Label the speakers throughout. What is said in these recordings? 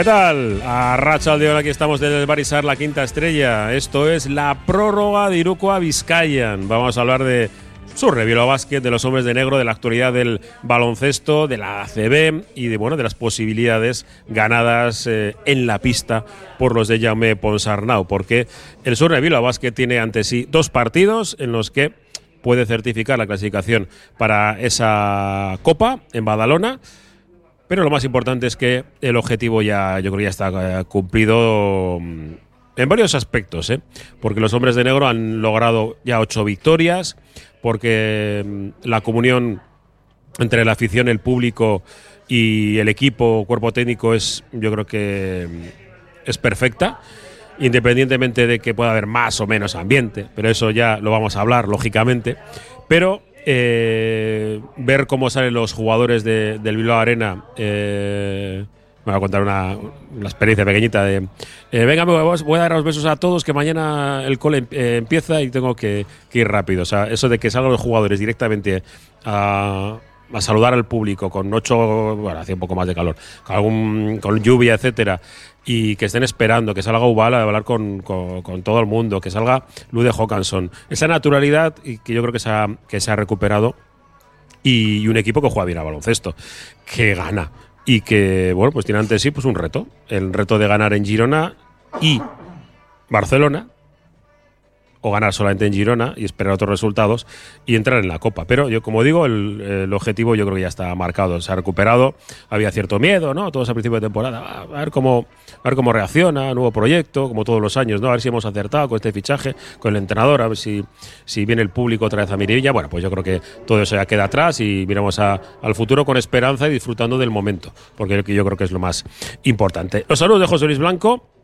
Speaker 1: ¿Qué tal? A Racha Aldeón, aquí estamos desde el Barisar, la quinta estrella. Esto es la prórroga de Iruko a Vizcayan. Vamos a hablar de su reviro básquet, de los hombres de negro, de la actualidad del baloncesto, de la ACB y de, bueno, de las posibilidades ganadas eh, en la pista por los de Jaume Ponsarnau. Porque el Sur Revilo Básquet tiene ante sí dos partidos en los que puede certificar la clasificación para esa Copa en Badalona. Pero lo más importante es que el objetivo ya, yo creo, ya está eh, cumplido mm, en varios aspectos, ¿eh? porque los hombres de negro han logrado ya ocho victorias, porque mm, la comunión entre la afición, el público y el equipo, cuerpo técnico, es, yo creo que mm, es perfecta independientemente de que pueda haber más o menos ambiente, pero eso ya lo vamos a hablar, lógicamente. Pero eh, ver cómo salen los jugadores de, del Bilbao Arena. Eh, me voy a contar una, experiencia pequeñita de. Eh, venga, voy a dar los besos a todos, que mañana el cole eh, empieza y tengo que, ir rápido. O sea, eso de que salgan los jugadores directamente a, saludar al público con ocho, bueno, hacía un poco más de calor, con, algún, con lluvia, etcétera, y que estén esperando, que salga Ubala a hablar con, con, todo el mundo, que salga Lude Hawkinson. Esa naturalidad y que yo creo que se ha, que se ha recuperado y, y un equipo que juega bien al baloncesto, que gana y que, bueno, pues tiene ante sí pues un reto, el reto de ganar en Girona y Barcelona, o ganar solamente en Girona y esperar otros resultados y entrar en la Copa. Pero yo, como digo, el, el, objetivo yo creo que ya está marcado, se ha recuperado. Había cierto miedo, ¿no? Todos a principio de temporada, a ver cómo, a ver cómo reacciona, nuevo proyecto, como todos los años, ¿no? A ver si hemos acertado con este fichaje, con el entrenador, a ver si, si viene el público otra vez a Mirilla. Bueno, pues yo creo que todo eso ya queda atrás y miramos a, al futuro con esperanza y disfrutando del momento, porque yo creo que es lo más importante. Los saludos de José Luis Blanco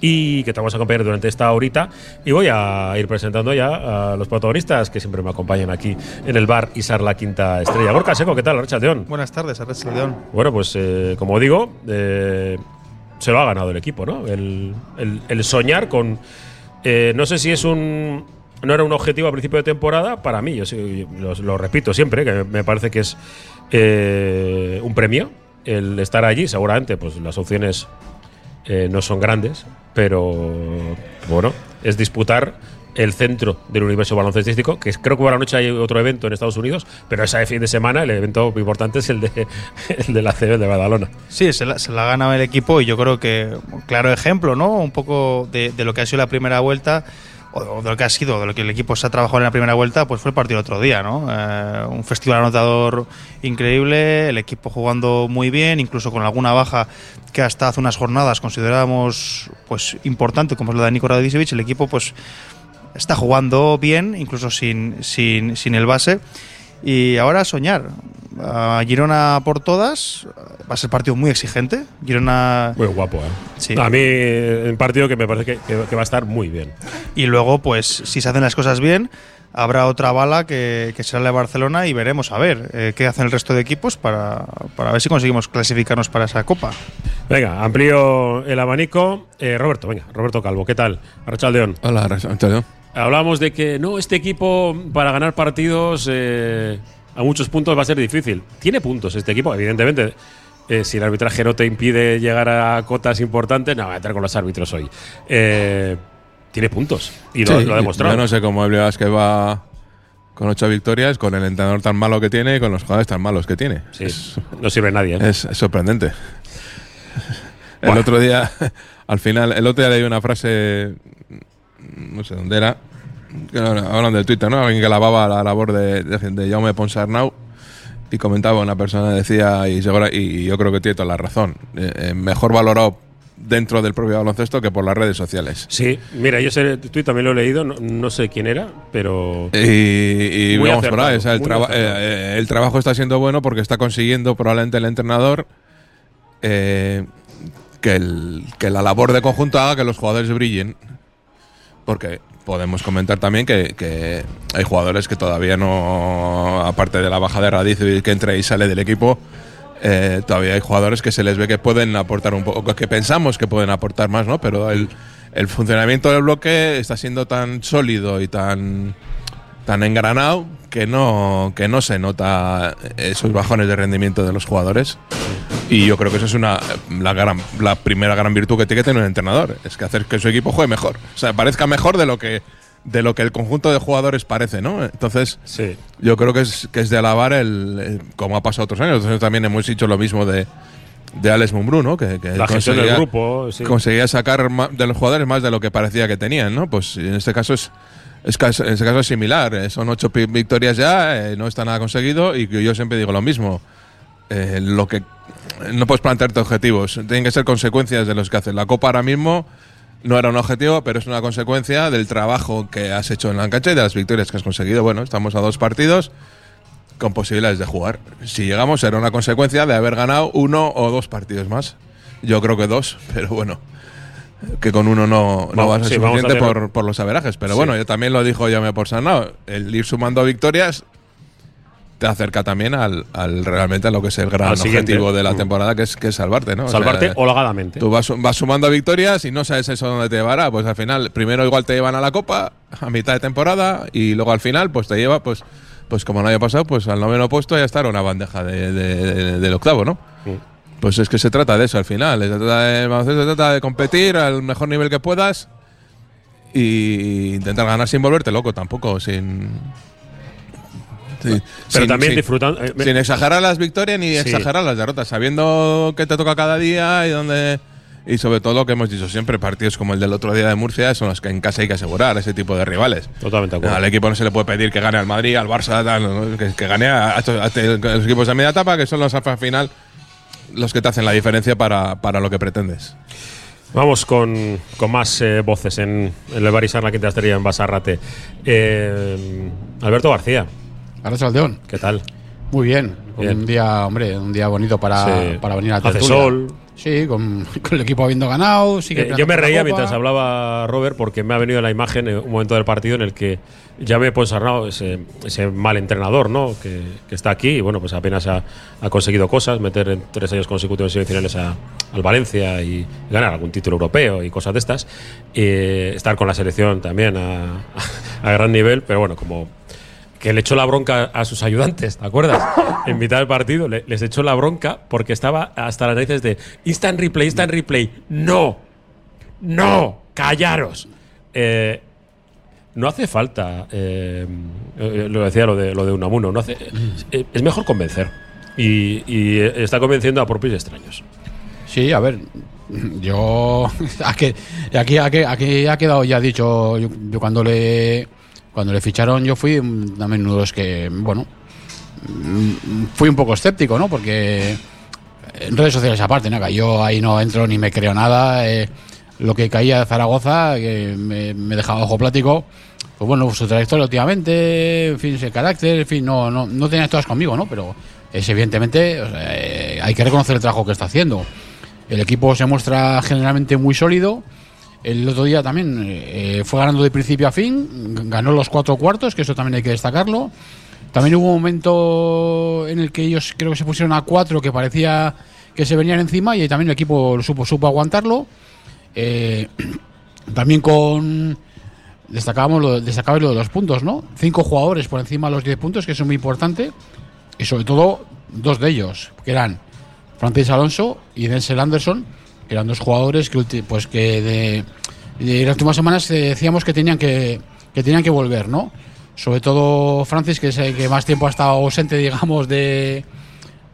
Speaker 1: y que te vamos a acompañar durante esta horita. Y voy a ir presentando ya a los protagonistas que siempre me acompañan aquí en el bar Isar La Quinta Estrella. Gorka Seco, ¿qué tal? Arracha León.
Speaker 2: Buenas tardes, Arracha León.
Speaker 1: Bueno, pues eh, como digo, eh, se lo ha ganado el equipo, ¿no? El, el, el soñar con. Eh, no sé si es un. No era un objetivo a principio de temporada, para mí, yo sí, lo, lo, repito siempre, que me parece que es un premio el estar allí. Seguramente, pues las opciones no son grandes, pero bueno, es disputar el centro del universo baloncestístico, que creo que por la noche hay otro evento en Estados Unidos, pero ese fin de semana el evento importante es el de, el de la CB de Badalona.
Speaker 2: Sí, se la, se la ha ganado el equipo y yo creo que, claro ejemplo, ¿no? Un poco de, de lo que ha sido la primera vuelta o de lo que ha sido, de lo que el equipo se ha trabajado en la primera vuelta, pues fue el partido el otro día, ¿no? Eh, un festival anotador increíble, el equipo jugando muy bien, incluso con alguna baja que hasta hace unas jornadas considerábamos pues importante, como es la de Niko Radicevich, el equipo pues está jugando bien, incluso sin, sin, sin el base. Y ahora soñar. A Girona por todas. Va a ser partido muy exigente. Girona.
Speaker 1: Muy guapo, ¿eh? Sí. A mí, un partido que me parece que, que, que, va a estar muy bien.
Speaker 2: Y luego, pues, si se hacen las cosas bien, habrá otra bala que, que será la de Barcelona y veremos a ver eh, qué hacen el resto de equipos para, para, ver si conseguimos clasificarnos para esa copa.
Speaker 1: Venga, amplío el abanico. Eh, Roberto, venga, Roberto Calvo, ¿qué tal? Arrachaldeón.
Speaker 3: Hola, Arrachaldeón.
Speaker 1: Hablábamos de que no, este equipo para ganar partidos eh, a muchos puntos va a ser difícil. Tiene puntos este equipo, evidentemente. Eh, si el arbitraje no te impide llegar a cotas importantes, no, voy a entrar con los árbitros hoy. Eh, tiene puntos y lo,
Speaker 3: sí,
Speaker 1: lo, ha demostrado.
Speaker 3: Yo no sé cómo el que va con ocho victorias, con el entrenador tan malo que tiene y con los jugadores tan malos que tiene.
Speaker 1: Sí, es, no sirve nadie.
Speaker 3: Es, es, sorprendente. El otro día, al final, el otro día leí una frase no sé dónde era, hablan del Twitter, ¿no? Alguien que lavaba la labor de, de, de Jaume Ponsarnau y comentaba una persona, decía, y, yo creo que tiene toda la razón, eh, mejor valorado dentro del propio baloncesto que por las redes sociales.
Speaker 1: Sí, mira, yo ese tweet también lo he leído, no, no sé quién era, pero...
Speaker 3: Y, y vamos acertado, por ahí, o sea, el, traba eh, el, trabajo está siendo bueno porque está consiguiendo probablemente el entrenador eh, que, el, que la labor de conjunto haga que los jugadores brillen porque podemos comentar también que, hay jugadores que todavía no, aparte de la baja de Radiz que entra y sale del equipo, eh, todavía hay jugadores que se les ve que pueden aportar un poco, que pensamos que pueden aportar más, ¿no? Pero el, el funcionamiento del bloque está siendo tan sólido y tan, tan engranado que no, que no se nota esos bajones de rendimiento de los jugadores. Y yo creo que esa es una, la, gran, la primera gran virtud que tiene que tener un entrenador, es que hacer que su equipo juegue mejor. O sea, parezca mejor de lo que de lo que el conjunto de jugadores parece, ¿no? Entonces,
Speaker 1: sí.
Speaker 3: yo creo que es, que es de alabar el, como ha pasado otros años. Entonces también hemos dicho lo mismo de, de Alex Mumbrú, ¿no? Que,
Speaker 1: la gestión del grupo, sí.
Speaker 3: conseguía sacar de los jugadores más de lo que parecía que tenían, ¿no? Pues en este caso es, es en este caso es similar. Eh, son ocho victorias ya, eh, no está nada conseguido y yo siempre digo lo mismo. Eh, lo que no puedes plantearte objetivos, tienen que ser consecuencias de los que haces. La Copa ahora mismo no era un objetivo, pero es una consecuencia del trabajo que has hecho en la cancha y de las victorias que has conseguido. Bueno, estamos a dos partidos con posibilidades de jugar. Si llegamos, será una consecuencia de haber ganado uno o dos partidos más. Yo creo que dos, pero bueno, que con uno no, no va a ser suficiente por, los averajes. Pero bueno, yo también lo dijo me por Sanao, el ir sumando victorias te acerca también al, realmente a lo que es el gran objetivo de la mm. temporada, que es, que salvarte, ¿no?
Speaker 1: Salvarte holgadamente.
Speaker 3: Tú vas, vas, sumando victorias y no sabes eso dónde te llevará. Pues al final, primero igual te llevan a la Copa a mitad de temporada y luego al final, pues te lleva, pues, pues como no haya pasado, pues al noveno puesto ya estará una bandeja del octavo, ¿no? Mm. Pues es que se trata de eso al final. Se trata de, se trata de competir al mejor nivel que puedas y intentar ganar sin volverte loco tampoco, sin
Speaker 1: pero también disfrutando.
Speaker 3: Eh, sin exagerar las victorias ni exagerar las derrotas, sabiendo que te toca cada día y donde. Y sobre todo lo que hemos dicho siempre, partidos como el del otro día de Murcia son los que en casa hay que asegurar, ese tipo de rivales.
Speaker 1: Totalmente
Speaker 3: Al equipo no se le puede pedir que gane al Madrid, al Barça, que, gane a, los equipos de media etapa, que son los alfa final, los que te hacen la diferencia para, lo que pretendes.
Speaker 1: Vamos con, más eh, voces en, el Barisar, la Quinta Estrella, en Basarrate. Eh, Alberto García,
Speaker 4: Aldeón.
Speaker 1: ¿Qué tal?
Speaker 4: Muy bien. Un día, hombre, un día bonito para, para venir a
Speaker 1: Hace sol.
Speaker 4: Sí, con, el equipo habiendo ganado. Sí
Speaker 1: eh, yo me reía mientras hablaba Robert porque me ha venido la imagen en un momento del partido en el que ya me he Arnau, ese, ese mal entrenador ¿no? que, está aquí y bueno, pues apenas ha, conseguido cosas, meter en tres años consecutivos semifinales a, al Valencia y ganar algún título europeo y cosas de estas. Y estar con la selección también a, a gran nivel, pero bueno, como que le echó la bronca a sus ayudantes, ¿te acuerdas? En mitad del partido les echó la bronca porque estaba hasta las narices de instant replay, instant replay. No, no, callaros. Eh, no hace falta, eh, eh, lo decía lo de, lo de Unamuno, no hace, es mejor convencer. Y, está convenciendo a propios extraños.
Speaker 4: Sí, a ver, yo. Aquí, aquí, aquí, ha quedado ya dicho. yo cuando le cuando le ficharon yo fui también uno de los que, bueno, fui un poco escéptico, ¿no? Porque en redes sociales aparte, ¿no? Yo ahí no entro ni me creo nada. Eh, lo que caía de Zaragoza, me, dejaba ojo plático, pues bueno, su trayectoria últimamente, en fin, ese carácter, en fin, no, no, no tenía todas conmigo, ¿no? Pero es evidentemente, eh, hay que reconocer el trabajo que está haciendo. El equipo se muestra generalmente muy sólido el otro día también eh, fue ganando de principio a fin, ganó los cuatro cuartos, que eso también hay que destacarlo. También hubo un momento en el que ellos creo que se pusieron a cuatro, que parecía que se venían encima y también el equipo supo, supo aguantarlo. Eh, también con destacábamos lo, destacaba lo de los puntos, ¿no? Cinco jugadores por encima de los diez puntos, que es muy importante. Y sobre todo dos de ellos, que eran Francis Alonso y Denzel Anderson, eran dos jugadores que, pues que de, las últimas semanas decíamos que tenían que, que tenían que volver, ¿no? Sobre todo Francis, que es el que más tiempo ha estado ausente, digamos, de,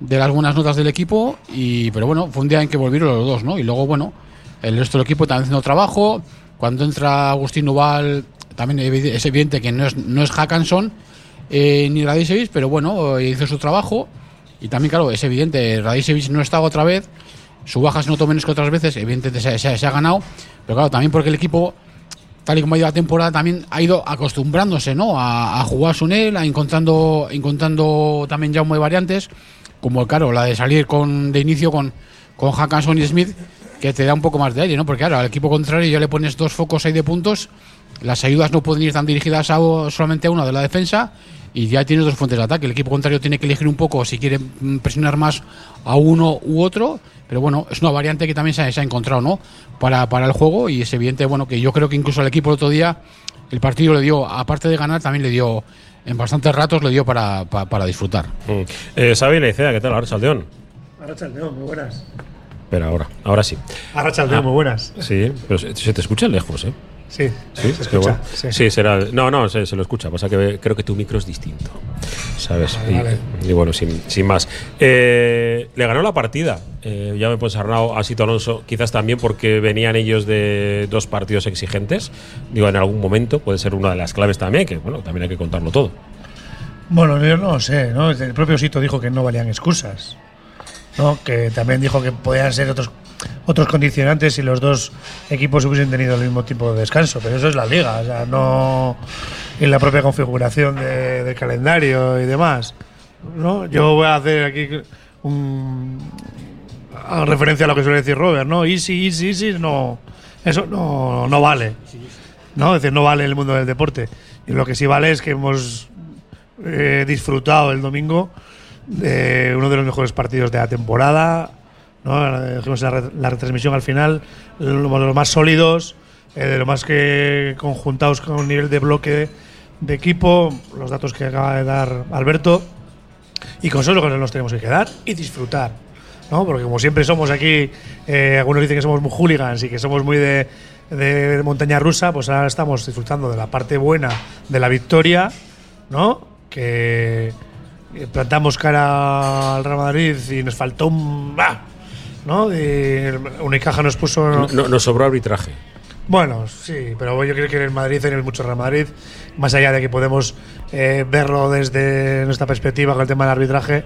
Speaker 4: de las buenas notas del equipo. Y, pero bueno, fue un día en que volvieron los dos, ¿no? Y luego, bueno, el resto del equipo también haciendo trabajo. Cuando entra Agustín Nuval, también es evidente que no es, no es Hackanson eh, ni Radicevic, pero bueno, hizo su trabajo. Y también, claro, es evidente, Radicevic no estaba otra vez su baja se notó menos que otras veces, evidentemente se, ha ganado, pero claro, también porque el equipo, tal y como ha ido la temporada, también ha ido acostumbrándose ¿no? a, jugar su él, a encontrando, encontrando también ya muy variantes, como claro, la de salir con de inicio con, con Hackanson y Smith, que te da un poco más de aire, ¿no? Porque claro, al equipo contrario ya le pones dos focos ahí de puntos, las ayudas no pueden ir tan dirigidas a, solamente a una de la defensa y ya tienes dos fuentes de ataque. El equipo contrario tiene que elegir un poco si quiere presionar más a uno u otro, pero bueno, es una variante que también se ha, encontrado, ¿no? Para, para, el juego y es evidente, bueno, que yo creo que incluso al equipo el otro día el partido le dio, aparte de ganar, también le dio, en bastantes ratos le dio para, para, disfrutar.
Speaker 1: Mm. Eh, Sabi ¿qué tal, ahora Saldeón?
Speaker 5: Arrachaldeo, muy buenas.
Speaker 1: Pero ahora, ahora sí.
Speaker 5: Arrachaldeo, ah, muy buenas.
Speaker 1: Sí, pero se, te escucha lejos, ¿eh?
Speaker 5: Sí,
Speaker 1: sí, se escucha. sí. será. No, no, se, lo escucha. Pasa que creo que tu micro es distinto. ¿Sabes? y, bueno, sin, sin más. Eh, le ganó la partida. Eh, ya me puedes Arnau, a Sito Alonso, quizás también porque venían ellos de dos partidos exigentes. Digo, en algún momento puede ser una de las claves también, que bueno, también hay que contarlo todo.
Speaker 5: Bueno, yo no sé, ¿no? El propio Sito dijo que no valían excusas. ¿No? Que también dijo que podían ser otros otros condicionantes si los dos equipos hubiesen tenido el mismo tipo de descanso, pero eso es la liga, o sea, no en la propia configuración de, calendario y demás. ¿no? Yo voy a hacer aquí un, a referencia a lo que suele decir Robert, ¿no? Easy, easy, easy, no, eso no, no vale. ¿no? Es decir, no vale el mundo del deporte. Y lo que sí vale es que hemos eh, disfrutado el domingo de uno de los mejores partidos de la temporada. ¿no? Dijimos la, la retransmisión al final, de los más sólidos, eh, de lo más que conjuntados con un nivel de bloque de equipo, los datos que acaba de dar Alberto. Y con eso nos tenemos que quedar y disfrutar. ¿no? Porque como siempre somos aquí, eh, algunos dicen que somos muy hooligans y que somos muy de, de, montaña rusa, pues ahora estamos disfrutando de la parte buena de la victoria, ¿no? Que eh, plantamos cara al Real Madrid y nos faltó un. ¡bah! ¿No? Unicaja nos puso.
Speaker 1: No, nos sobró arbitraje.
Speaker 5: Bueno, sí, pero yo creo que en el Madrid hay mucho Real Madrid, más allá de que podemos eh, verlo desde nuestra perspectiva con el tema del arbitraje,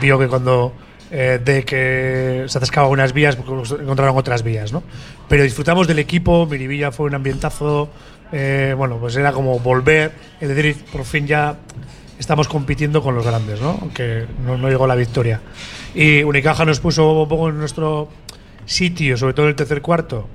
Speaker 5: vio que cuando eh, de que se atascaban unas vías, pues encontraron otras vías, ¿no? Pero disfrutamos del equipo, Miribilla fue un ambientazo, bueno, pues era como volver, es decir, por fin ya estamos compitiendo con los grandes, ¿no? Aunque no, llegó la victoria. Y Unicaja nos puso un poco en nuestro sitio, sobre todo en el tercer cuarto,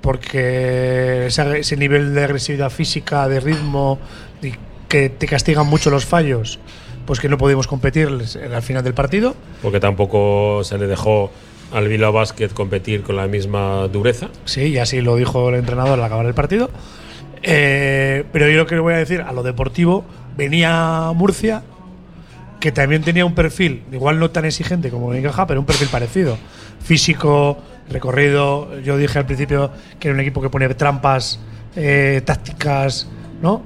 Speaker 5: porque ese, nivel de agresividad física, de ritmo, y que te castigan mucho los fallos, pues que no pudimos competir al final del partido.
Speaker 1: Porque tampoco se le dejó al Bilbao Basket competir con la misma dureza.
Speaker 5: Sí, y así lo dijo el entrenador al acabar el partido. Eh, pero yo lo que voy a decir a lo deportivo, venía Murcia, que también tenía un perfil, igual no tan exigente como Encaja, pero un perfil parecido. Físico, recorrido. Yo dije al principio que era un equipo que pone trampas eh, tácticas, ¿no?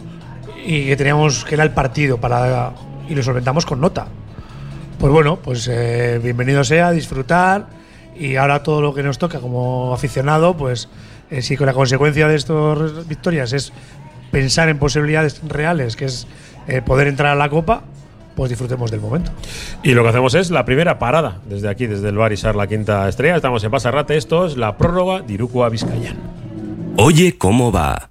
Speaker 5: Y que teníamos que era el partido para y lo solventamos con nota. Pues bueno, pues eh, bienvenido sea, disfrutar y ahora todo lo que nos toca como aficionado, pues eh, si con la consecuencia de estas victorias es pensar en posibilidades reales, que es eh, poder entrar a la Copa, pues disfrutemos del momento.
Speaker 1: Y lo que hacemos es la primera parada desde aquí, desde el Barisar, la quinta estrella. Estamos en Pasarrate. Esto es la prórroga de Iruko a Vizcayan.
Speaker 6: Oye, ¿cómo va?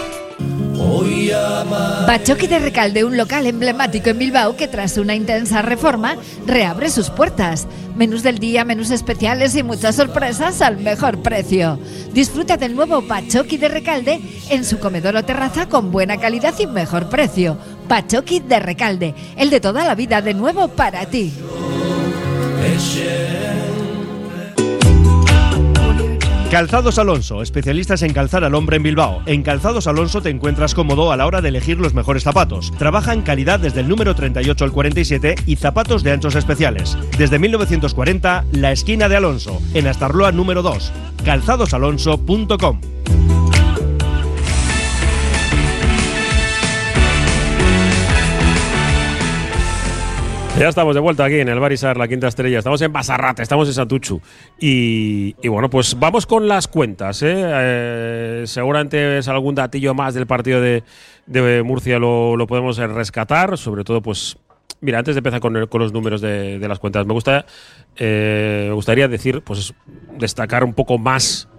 Speaker 7: Bachoqui de Recalde, un local emblemático en Bilbao que tras una intensa reforma reabre sus puertas. Menús del día, menús especiales y muchas sorpresas al mejor precio. Disfruta del nuevo Bachoqui de Recalde en su comedor o terraza con buena calidad y mejor precio. Bachoqui de Recalde, el de toda la vida de nuevo para ti.
Speaker 8: Calzados Alonso, especialistas en calzar al hombre en Bilbao. En Calzados Alonso te encuentras cómodo a la hora de elegir los mejores zapatos. Trabaja en calidad desde el número 38 al 47 y zapatos de anchos especiales. Desde 1940, la esquina de Alonso, en Astarloa número 2. calzadosalonso.com.
Speaker 1: Ya estamos de vuelta aquí en el Barisar, la quinta estrella. Estamos en Basarrate, estamos en Satuchu. Y, bueno, pues vamos con las cuentas. ¿eh? Eh, seguramente es algún datillo más del partido de, Murcia lo, podemos rescatar. Sobre todo, pues. Mira, antes de empezar con, los números de, las cuentas, eh, me gustaría decir, pues destacar un poco más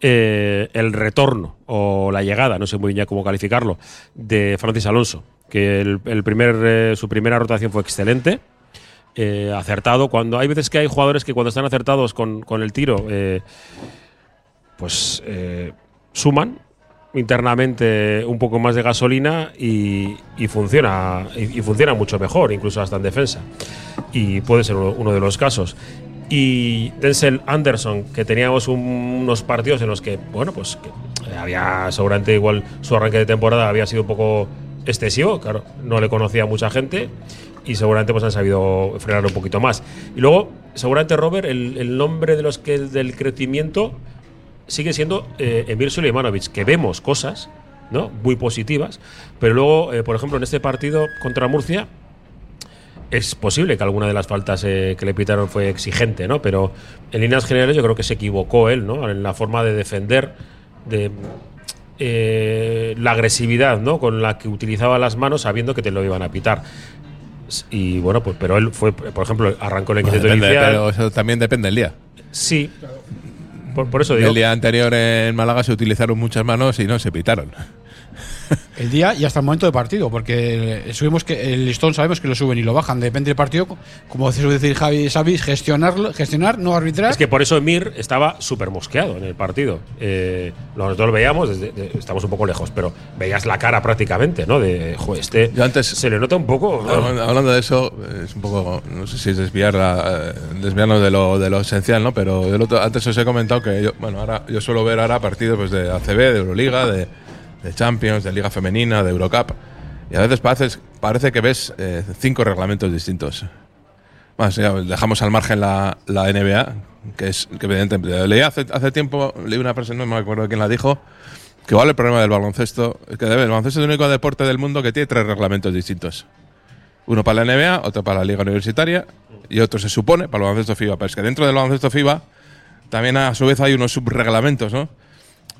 Speaker 1: el retorno o la llegada, no sé muy bien cómo calificarlo, de Francis Alonso que el, primer, eh, su primera rotación fue excelente. Eh, acertado. Cuando hay veces que hay jugadores que cuando están acertados con, el tiro, eh, pues suman. internamente un poco más de gasolina y, funciona y, funciona mucho mejor, incluso hasta en defensa. Y puede ser uno, de los casos. Y Denzel Anderson, que teníamos unos partidos en los que, bueno, pues había seguramente igual su arranque de temporada había sido un poco excesivo, claro, no le conocía mucha gente y seguramente pues han sabido frenar un poquito más. Y luego, seguramente Robert, el, nombre de los que del crecimiento sigue siendo eh, Emir Suleimanovic, que vemos cosas ¿no? muy positivas, pero luego, eh, por ejemplo, en este partido contra Murcia, es posible que alguna de las faltas eh, que le pitaron fue exigente, ¿no? Pero en líneas generales yo creo que se equivocó él, ¿no? En la forma de defender, de eh, la agresividad, ¿no? Con la que utilizaba las manos sabiendo que te lo iban a pitar. Y bueno, pues pero él fue, por ejemplo, arrancó el inquietud inicial.
Speaker 3: Pero eso también depende del día.
Speaker 1: Sí, por, eso digo.
Speaker 3: El día anterior en Málaga se utilizaron muchas manos y no se pitaron.
Speaker 4: El día y hasta el momento de partido, porque subimos que el listón sabemos que lo suben y lo bajan, depende del partido, como decir Javi Sabis, gestionarlo, gestionar, no arbitrar.
Speaker 1: Es que por eso Mir estaba súper mosqueado en el partido. Eh, nosotros lo veíamos, estamos un poco lejos, pero veías la cara prácticamente, ¿no? De, joder, este
Speaker 3: antes,
Speaker 1: se le nota un poco.
Speaker 3: Hablando de eso, es un poco, no sé si es desviar eh, desviarnos de lo, de lo esencial, ¿no? Pero antes os he comentado que yo, bueno, ahora yo suelo ver ahora partidos pues, de ACB, de Euroliga, de de Champions, de Liga Femenina, de Eurocup. Y a veces parece, parece que ves eh, cinco reglamentos distintos. Bueno, dejamos al margen la, la, NBA, que es que evidentemente. Leí hace, hace tiempo, leí una frase, no me acuerdo quién la dijo, que vale el problema del baloncesto, es que el baloncesto es el único deporte del mundo que tiene tres reglamentos distintos. Uno para la NBA, otro para la Liga Universitaria y otro se supone para el baloncesto FIBA. Pero es que dentro del baloncesto FIBA también a su vez hay unos subreglamentos, ¿no?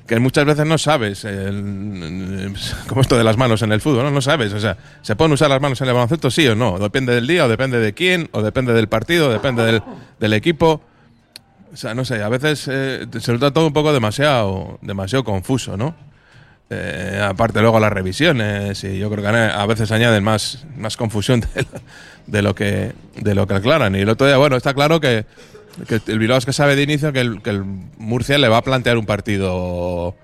Speaker 3: Que muchas veces no sabes, como esto de las manos en el fútbol, ¿no? no sabes, o sea, ¿se pueden usar las manos en el baloncesto sí o no? Depende del día, o depende de quién, o depende del partido, depende del, del equipo. O sea, no sé, a veces eh, se resulta todo un poco demasiado, demasiado confuso, ¿no? Eh, aparte luego las revisiones y yo creo que a veces añaden más, más confusión de, de, lo que, de lo que aclaran. Y el otro día, bueno, está claro que que el Bilbao es que sabe de inicio que el, que el, Murcia le va a plantear un partido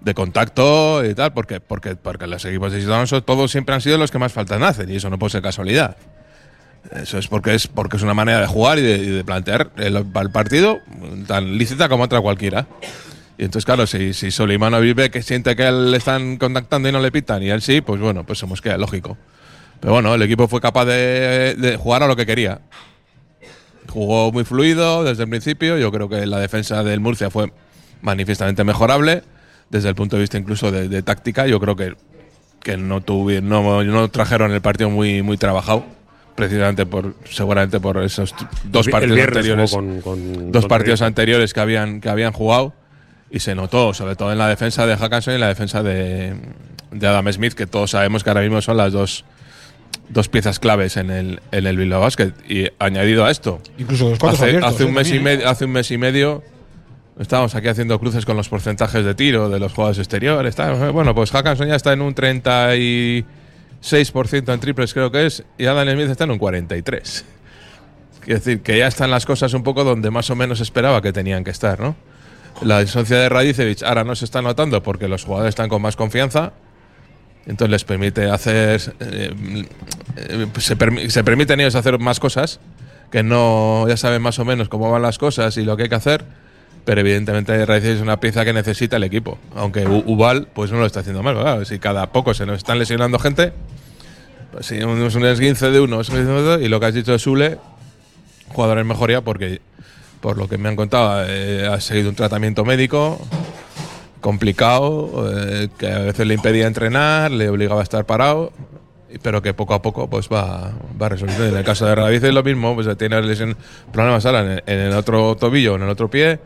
Speaker 3: de contacto y tal, porque, porque, porque los equipos de Alonso todos siempre han sido los que más faltan hacen, y eso no puede ser casualidad. Eso es porque es porque es una manera de jugar y de, plantear el, partido tan lícita como otra cualquiera. Y entonces, claro, si, si Solimano vive que siente que le están contactando y no le pitan, y él sí, pues bueno, pues somos que lógico. Pero bueno, el equipo fue capaz de jugar a lo que quería. Jugó muy fluido desde el principio. Yo creo que la defensa del Murcia fue manifiestamente mejorable. Desde el punto de vista incluso de, táctica, yo creo que, que no, tuvieron, no, trajeron el partido muy, muy trabajado precisamente por seguramente por esos dos partidos anteriores dos partidos anteriores que habían que habían jugado y se notó sobre todo en la defensa de Hackanson y en la defensa de, de Adam Smith que todos sabemos que ahora mismo son las dos dos piezas claves en el, en el Bilbao Basket. Y añadido a esto,
Speaker 4: incluso
Speaker 3: hace, hace, un mes y medio, hace un mes y medio estábamos aquí haciendo cruces con los porcentajes de tiro de los jugadores exteriores. bueno, pues Hackanson ya está en un 36% en triples, creo que es, y Adam Smith está en un 43%. Es decir, que ya están las cosas un poco donde más o menos esperaba que tenían que estar, ¿no? La disoncia de Radicevic ahora no se está notando porque los jugadores están con más confianza entonces les permite hacer. Eh, eh, se, se, permiten ellos hacer más cosas, que no ya saben más o menos cómo van las cosas y lo que hay que hacer, pero evidentemente Raíces es una pieza que necesita el equipo. Aunque Ubal pues no lo está haciendo mal, si cada poco se nos están lesionando gente, pues si es un esguince de uno, y lo que has dicho de Sule, jugador en mejoría porque, por lo que me han contado, eh, ha seguido un tratamiento médico complicado, eh, que a veces le impedía entrenar, le obligaba a estar parado, pero que poco a poco pues va, va resolviendo. En el caso de Raviz es lo mismo, pues tiene lesión, problemas ahora en, el otro tobillo, en el otro pie,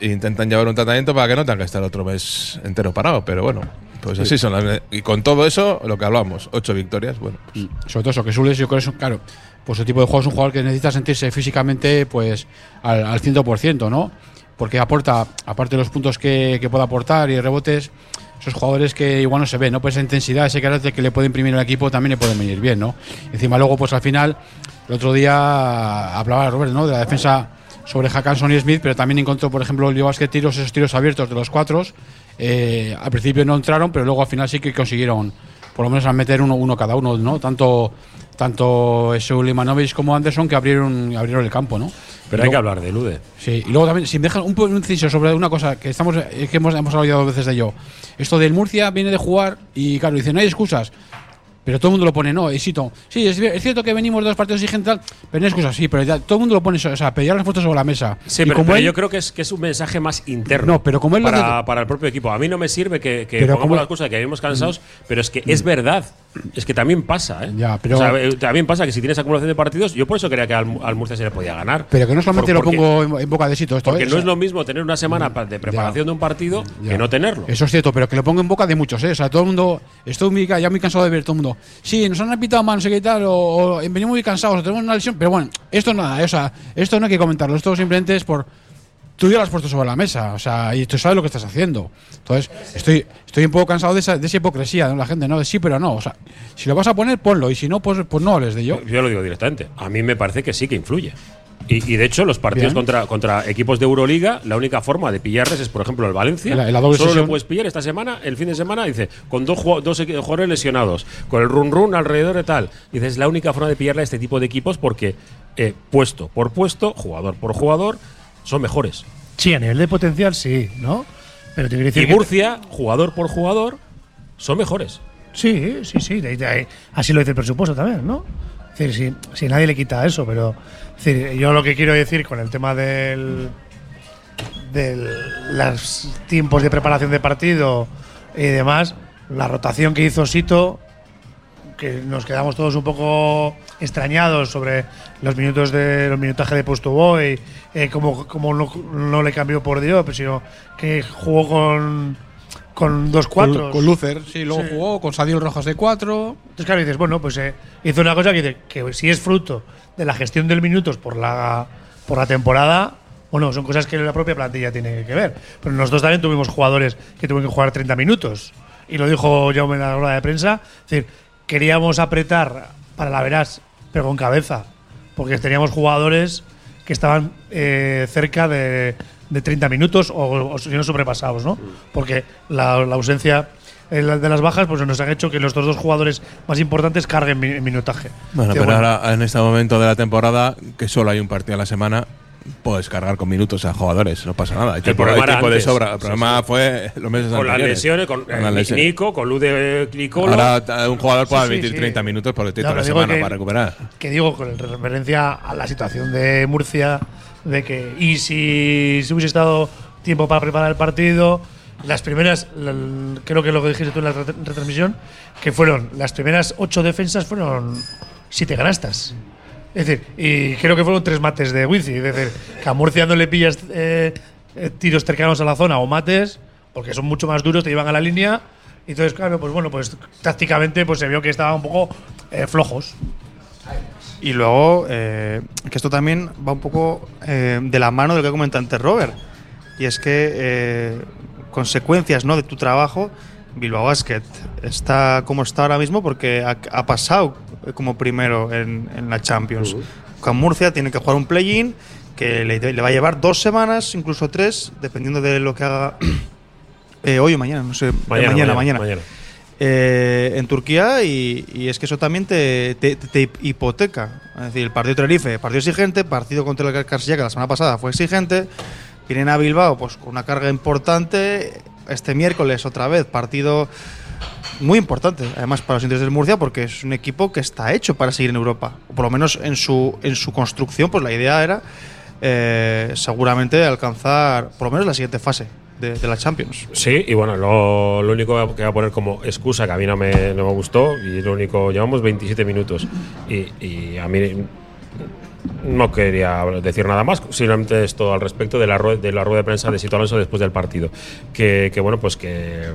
Speaker 3: e intentan llevar un tratamiento para que no tengan que estar otro mes entero parado, pero bueno. Pues así son las. Y con todo eso, lo que hablamos, ocho victorias, bueno. Pues.
Speaker 4: Sobre todo eso, que Sules, yo creo que es, claro, pues el tipo de juego es un jugador que necesita sentirse físicamente pues al, al 100%, ¿no? Porque aporta, aparte de los puntos que, que pueda aportar y rebotes, esos jugadores que igual no se ven, ¿no? Pues esa intensidad, ese carácter que le puede imprimir el equipo también le puede venir bien, ¿no? Encima luego, pues al final, el otro día hablaba Robert, ¿no? De la defensa sobre Hackanson y Smith, pero también encontró, por ejemplo, el que tiros, esos tiros abiertos de los cuatro. Eh, al principio no entraron, pero luego al final sí que consiguieron por lo menos a meter uno, uno cada uno, ¿no? Tanto tanto Sulimanovic como Anderson que abrieron abrieron el campo, ¿no?
Speaker 1: Pero hay que hablar de Lude.
Speaker 4: Sí, y luego también, si me dejan un, un inciso sobre una cosa que estamos que hemos, hemos hablado dos veces de ello. Esto del Murcia viene de jugar y claro, dicen, no hay excusas. Pero todo el mundo lo pone, no, éxito. Sí, es, cierto que venimos de dos partidos exigentes, pero no es cosa así, pero todo el mundo lo pone, o sea, pedir las fotos sobre la mesa.
Speaker 1: Sí, pero, yo creo que es, que es un mensaje más interno.
Speaker 4: No, pero como él
Speaker 1: para, para el propio equipo. A mí no me sirve que, que pongamos las cosas que vivimos cansados, pero es que es verdad. Es que también pasa, ¿eh?
Speaker 4: Ya, pero
Speaker 1: eh, también pasa que si tienes acumulación de partidos, yo por eso creía que al, Murcia se le podía ganar.
Speaker 4: Pero que no solamente lo pongo en, boca de sitio esto.
Speaker 1: Porque ¿eh? no es lo mismo tener una semana de preparación de un partido que no tenerlo.
Speaker 4: Eso es cierto, pero que lo pongo en boca de muchos, ¿eh? O sea, todo el mundo. Estoy muy, ya muy cansado de ver todo el mundo. Sí, nos han pitado mal, no sé qué tal, o, venimos muy cansados, o tenemos una lesión, pero bueno, esto nada, o sea, esto no hay que comentarlo, esto simplemente es por tú ya lo has puesto sobre la mesa, o sea, y tú sabes lo que estás haciendo. Entonces, estoy, estoy un poco cansado de esa, de esa hipocresía de la gente, ¿no? De sí, pero no. O sea, si lo vas a poner, ponlo, y si no, pues, pues no hables de ello.
Speaker 1: Yo lo digo directamente. A mí me parece que sí que influye. Y, de hecho, los partidos contra, contra equipos de Euroliga, la única forma de pillarles es, por ejemplo, el Valencia. Solo le puedes pillar esta semana, el fin de semana, dice, con dos, dos jugadores lesionados, con el run run alrededor de tal. Dice, es la única forma de pillarle a este tipo de equipos porque, eh, puesto por puesto, jugador por jugador, son mejores.
Speaker 5: Sí, a nivel de potencial sí, ¿no?
Speaker 1: Pero te decir y Murcia, jugador por jugador, son mejores.
Speaker 5: Sí, sí, sí. así lo dice el presupuesto también, ¿no? Si, si nadie le quita eso, pero yo lo que quiero decir con el tema del de los tiempos de preparación de partido y demás, la rotación que hizo Sito, que nos quedamos todos un poco extrañados sobre los minutos de los minutajes de puesto boy, eh, como, como no, le cambió por Dios, sino que jugó con con dos cuatro.
Speaker 4: Con, Lucer, sí, luego jugó con Sadio Rojas de cuatro.
Speaker 5: Entonces, claro, dices, bueno, pues eh, hizo una cosa que, dice, que si es fruto de la gestión del minutos por la, por la temporada, bueno, son cosas que la propia plantilla tiene que ver. Pero nosotros también tuvimos jugadores que tuvieron que jugar 30 minutos. Y lo dijo Jaume en la rueda de prensa. Es decir, queríamos apretar para la veras, pero con cabeza. Porque teníamos jugadores que estaban eh, cerca de, de 30 minutos o, si no sobrepasados, ¿no? Porque la, ausencia de las bajas pues nos han hecho que los dos jugadores más importantes carguen minutaje.
Speaker 3: Bueno, pero ahora en este momento de la temporada, que solo hay un partido a la semana, puedes cargar con minutos a jugadores, no pasa nada.
Speaker 1: El, problema
Speaker 3: de sobra. El problema fue los meses
Speaker 1: con Las lesiones, con, con eh, Nico, con Lude Clicolo.
Speaker 3: Ahora eh, un jugador puede admitir 30 minutos porque tiene toda la semana para recuperar.
Speaker 5: Que digo, con referencia a la situación de Murcia, de que y si, si hubiese estado tiempo para preparar el partido, las primeras, creo que lo que dijiste tú en la retransmisión, que fueron las primeras ocho defensas fueron siete ganastas. Es decir, y creo que fueron tres mates de Wizi. Es decir, que a Murcia no le pillas eh, eh, tiros cercanos a la zona o mates, porque son mucho más duros, te llevan a la línea. Y entonces, claro, pues bueno, pues tácticamente pues se vio que estaban un poco eh, flojos.
Speaker 2: Y luego, que esto también va un poco de la mano de lo que comenta antes Robert. Y es que consecuencias ¿no? de tu trabajo, Bilbao Basket está como está ahora mismo porque ha pasado como primero en, la Champions. Con Murcia tiene que jugar un play-in que le, va a llevar dos semanas, incluso tres, dependiendo de lo que haga eh, hoy o mañana, no sé, mañana, mañana. Eh, en Turquía y, es que eso también te, hipoteca. Es decir, el partido de Tenerife, partido exigente, partido contra el Carsilla, que la semana pasada fue exigente. Vienen a Bilbao pues con una carga importante. Este miércoles otra vez, partido muy importante, además para los intereses del Murcia, porque es un equipo que está hecho para seguir en Europa. O por lo menos en su, en su construcción, pues la idea era eh, seguramente alcanzar por lo menos la siguiente fase de, la Champions.
Speaker 1: Sí, y bueno, lo, lo, único que voy a poner como excusa que a mí no me, no me gustó, y lo único, llevamos 27 minutos, y, y a mí no quería decir nada más, simplemente esto al respecto de la, rueda, de la rueda de prensa de Sito Alonso después del partido. Que, que bueno, pues que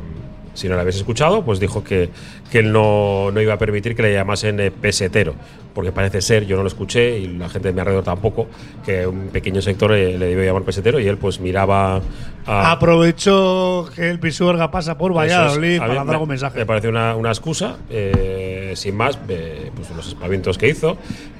Speaker 1: si no lo habéis escuchado, pues dijo que, que él no, no, iba a permitir que le llamasen eh, pesetero, porque parece ser, yo no lo escuché y la gente de mi alrededor tampoco, que un pequeño sector eh, le debió llamar pesetero y él pues miraba
Speaker 5: a Aprovechó que el Pisuerga pasa por Valladolid para dar algún mensaje.
Speaker 1: Me parece una, una excusa, eh, sin más, pues los espavientos que hizo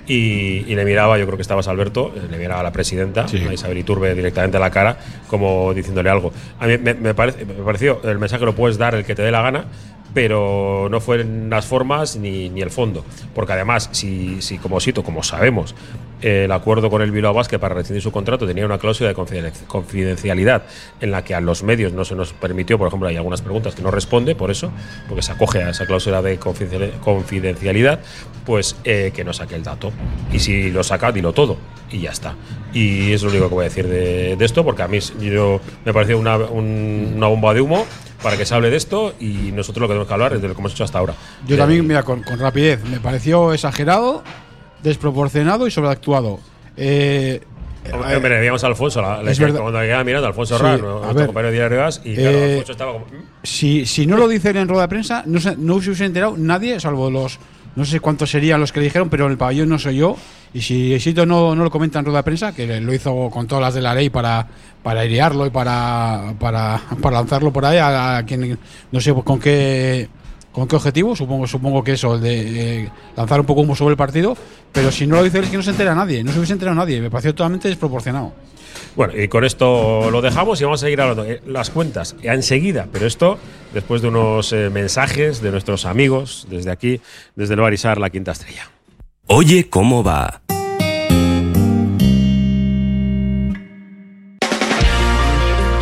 Speaker 1: y, le miraba, yo creo que estabas Alberto, le miraba a la presidenta, a Isabel Iturbe, directamente a la cara, como diciéndole algo. A mí me, parece, me pareció, el mensaje lo puedes dar el que te dé la gana, pero no fueron las formas ni, ni el fondo. Porque además, si, si como cito, como sabemos, el acuerdo con el Bilbao Basket para rescindir su contrato tenía una cláusula de confidencialidad en la que a los medios no se nos permitió, por ejemplo, hay algunas preguntas que no responde por eso, porque se acoge a esa cláusula de confidencialidad, pues eh, que no saque el dato. Y si lo saca, dilo todo y ya está. Y es lo único que voy a decir de, esto, porque a mí yo, me pareció una, una bomba de humo para que se hable de esto y nosotros lo que tenemos que hablar es de lo que hemos hecho hasta ahora.
Speaker 4: Yo también, mira, con, rapidez, me pareció exagerado, desproporcionado y sobreactuado. Eh,
Speaker 1: Hombre, veíamos a Alfonso, la, la cuando quedaba mirando a Alfonso sí, Raro, nuestro compañero de Gas, y claro, eh, Alfonso estaba como. ¿Mm?
Speaker 4: Si, si no lo dicen en rueda de prensa, no se, no se hubiese enterado nadie, salvo los. No sé cuántos serían los que le dijeron, pero en el pabellón no soy yo. Y si Exito no, no lo comenta en rueda de prensa, que lo hizo con todas las de la ley para, para airearlo y para, para, para lanzarlo por ahí a, quien no sé con qué con qué objetivo, supongo, supongo que eso, el de eh, lanzar un poco humo sobre el partido, pero si no lo dice es que no se entera nadie, no se hubiese enterado nadie, me pareció totalmente desproporcionado.
Speaker 1: Bueno, y con esto lo dejamos y vamos a seguir hablando. Eh, las cuentas enseguida, pero esto después de unos eh, mensajes de nuestros amigos desde aquí, desde el Barisar, la Quinta Estrella.
Speaker 6: Oye, ¿cómo va?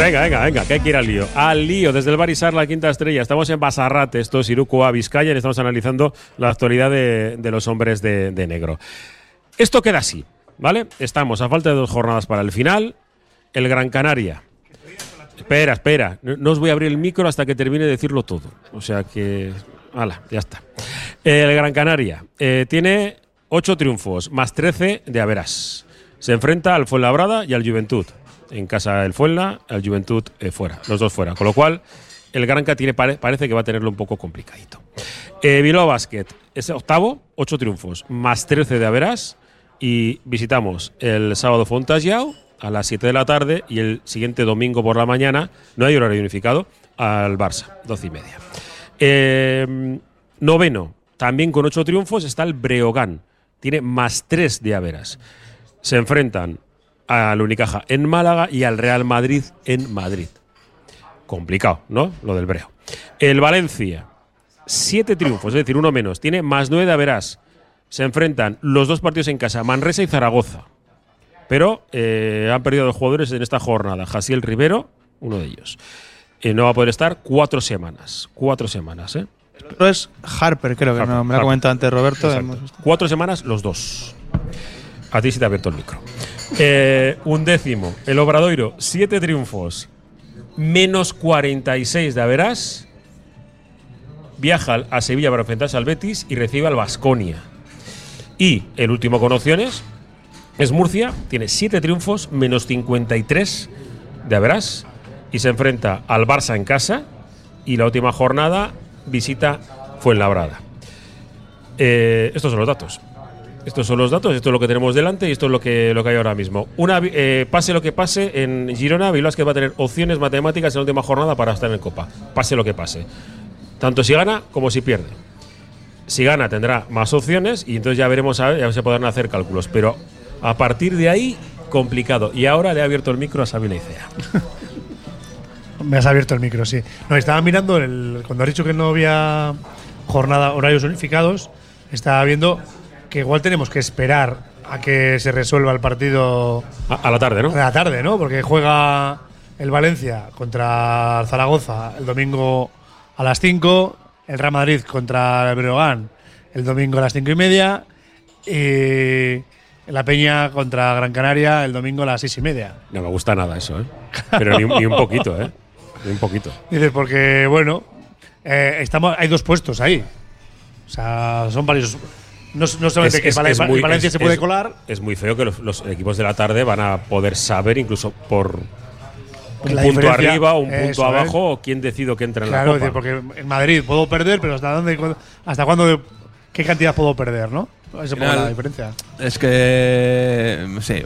Speaker 1: Venga, venga, venga, que hay que ir al lío. Al lío, desde el Barisar, la quinta estrella. Estamos en Basarrate, esto es Irukoa, Vizcaya, y estamos analizando la actualidad de, los hombres de, negro. Esto queda así, ¿vale? Estamos a falta de dos jornadas para el final. El Gran Canaria. Espera, espera. No, os voy a abrir el micro hasta que termine de decirlo todo. O sea que. ¡Hala! Ya está. El Gran Canaria eh, tiene ocho triunfos, más 13 de Averas. Se enfrenta al Fuenlabrada y al Juventud en casa del Fuenla, el Juventud eh, fuera, los dos fuera. Con lo cual, el Granca tiene, parece que va a tenerlo un poco complicadito. Eh, Bilbao Basket es octavo, ocho triunfos, más 13 de Averas. Y visitamos el sábado Fontagiao a las 7 de la tarde y el siguiente domingo por la mañana, no hay horario unificado, al Barça, 12 y media. Em, noveno, también con ocho triunfos, está el Breogán. Tiene más 3 de Averas. Se enfrentan al Unicaja en Málaga y al Real Madrid en Madrid. Complicado, ¿no? Lo del Breo. El Valencia, siete triunfos, es decir, uno menos. Tiene más nueve de Verás. Se enfrentan los dos partidos en casa, Manresa y Zaragoza. Pero eh, han perdido dos jugadores en esta jornada. Jasiel Rivero, uno de ellos. Eh, no va a poder estar cuatro semanas. Cuatro semanas, ¿eh?
Speaker 2: El otro es Harper, creo que me, lo ha comentado antes Roberto.
Speaker 1: Cuatro semanas los dos. A ti sí te ha abierto el micro. Eh, un décimo. El Obradoiro, siete triunfos. Menos 46 de Averas. Viaja a Sevilla para enfrentarse al Betis y recibe al Vasconia. Y el último con opciones es Murcia. Tiene siete triunfos, menos 53 de Averas. Y se enfrenta al Barça en casa. Y la última jornada visita Fuenlabrada. Eh, estos son los datos. Estos son los datos, esto es lo que tenemos delante y esto es lo que, lo que hay ahora mismo. Una, eh, pase lo que pase, en Girona, Bilbao que va a tener opciones matemáticas en la última jornada para estar en Copa. Pase lo que pase. Tanto si gana como si pierde. Si gana tendrá más opciones y entonces ya veremos, a ya se podrán hacer cálculos. Pero a partir de ahí, complicado. Y ahora le he abierto el micro a Xavi Leicea.
Speaker 5: Me has abierto el micro, sí. No, estaba mirando, el, cuando has dicho que no había jornada, horarios unificados, estaba viendo que igual tenemos que esperar a que se resuelva el partido.
Speaker 1: A, la tarde, ¿no?
Speaker 5: A la tarde, ¿no? Porque juega el Valencia contra Zaragoza el domingo a las 5, el Real Madrid contra el Breogán el domingo a las 5 y media y la Peña contra Gran Canaria el domingo a las 6 y media.
Speaker 1: No me gusta nada eso, ¿eh? Pero ni, ni un poquito, ¿eh? un poquito.
Speaker 5: Dices, porque, bueno, eh, estamos, hay dos puestos ahí. O sea, son varios. No, no solamente que Valencia se puede colar.
Speaker 1: Es muy feo que los, equipos de la tarde van a poder saber, incluso por un punto arriba o un punto abajo, quién decido que entra en la Copa.
Speaker 5: porque en Madrid puedo perder, pero ¿hasta dónde? ¿Hasta cuándo? ¿Qué cantidad puedo perder, no? Esa es la diferencia.
Speaker 3: Es que. Sí,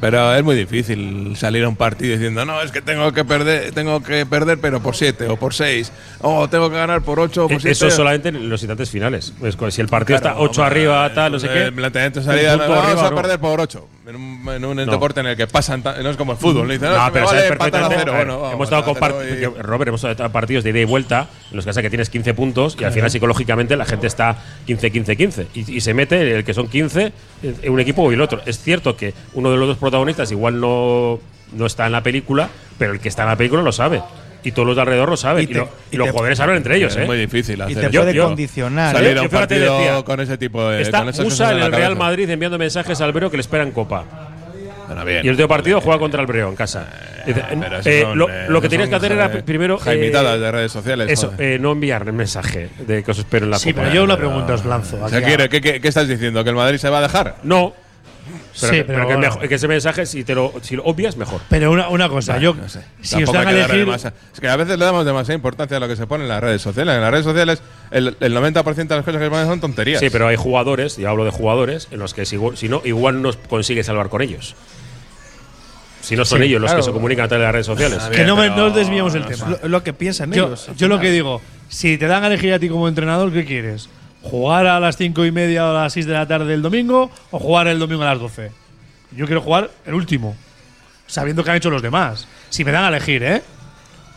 Speaker 3: pero es muy difícil salir a un partido diciendo, no, es que tengo que perder, tengo que perder, pero por 7 o por 6. O tengo que ganar por 8 o por 7.
Speaker 1: Eso solamente en los instantes finales. si el partido está 8 arriba, tal, no sé qué. El
Speaker 3: planteamiento salida, no, vamos a perder por 8. En un, deporte en el que pasan. No es como el fútbol. no, no pero vale cero. Bueno,
Speaker 1: hemos estado con Robert, hemos estado partidos de ida y vuelta en los que, que tienes 15 puntos y al final psicológicamente la gente está 15-15-15 y, se mete el que son 15 en un equipo y el otro. Es cierto que uno de los dos protagonistas igual no, no está en la película, pero el que está en la película lo sabe y todos los de alrededor lo saben. Y, los jugadores saben entre ellos.
Speaker 3: Es
Speaker 1: ¿eh?
Speaker 3: muy difícil hacer
Speaker 2: Y te puede condicionar.
Speaker 3: Salir a un partido con ese tipo de.
Speaker 1: Está USA en el Real Madrid enviando mensajes al Breo que le esperan Copa. Y el tío partido juega contra el Breo en casa. Eh, eh, lo, que tenías que hacer era primero.
Speaker 3: Jaimitadas de redes sociales.
Speaker 1: Eso, no enviar el mensaje de que os espero en la
Speaker 5: sí,
Speaker 1: Copa.
Speaker 5: pero yo una pregunta os lanzo.
Speaker 3: ¿qué, qué, estás diciendo? ¿Que el Madrid se va a dejar?
Speaker 1: No. Pero, sí, pero, que, ese mensaje, si, te lo, si lo obvias, mejor.
Speaker 5: Pero una, una cosa, yo.
Speaker 3: No sé. Si os dan a elegir. Es que a veces le damos demasiada importancia a lo que se pone en las redes sociales. En las redes sociales, el, el 90% de las cosas que ponen son tonterías.
Speaker 1: Sí, pero hay jugadores, y hablo de jugadores, en los que si, si no, igual no consigue salvar con ellos. Si no son ellos los que se comunican a través de las redes sociales.
Speaker 5: que no, nos desviamos el tema.
Speaker 2: Lo, que piensan
Speaker 5: yo,
Speaker 2: ellos.
Speaker 5: Yo lo que digo, si te dan a elegir a ti como entrenador, ¿qué quieres? ¿Jugar a las 5 y media o a las 6 de la tarde del domingo o jugar el domingo a las 12? Yo quiero jugar el último, sabiendo que han hecho los demás. Si me dan a elegir, ¿eh?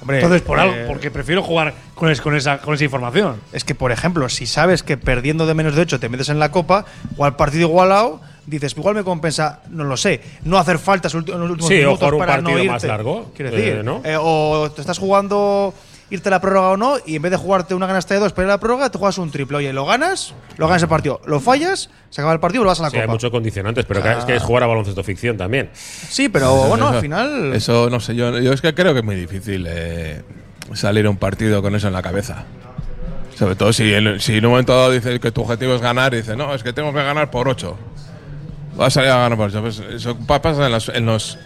Speaker 5: Hombre, Entonces, por algo, eh, porque prefiero jugar con, con, esa, con esa información.
Speaker 2: Es que, por ejemplo, si sabes que perdiendo de menos de 8 te metes en la copa, o al partido igualado, dices, igual me compensa, no lo sé, no hacer faltas en los últimos
Speaker 1: sí,
Speaker 2: minutos
Speaker 1: o
Speaker 2: para
Speaker 1: un partido
Speaker 2: no irte.
Speaker 1: más largo.
Speaker 2: Quiero decir, eh, ¿no? Eh, o te estás jugando irte a la prórroga o no, y en vez de jugarte una canasta de dos para ir a la prórroga, te juegas un triple. Oye, lo ganas, lo ganas el partido, lo fallas, se acaba el partido y lo vas a la
Speaker 1: sí,
Speaker 2: copa.
Speaker 1: Hay muchos condicionantes, pero es que es jugar a baloncesto ficción también.
Speaker 2: Sí, pero bueno, al final.
Speaker 3: Eso no sé, yo, yo es que creo que es muy difícil eh, salir a un partido con eso en la cabeza. Sobre todo si, si en un momento dado dices que tu objetivo es ganar y dices, no, es que tengo que ganar por 8. Vas a salir a ganar por 8. Pues eso pasa en los, en los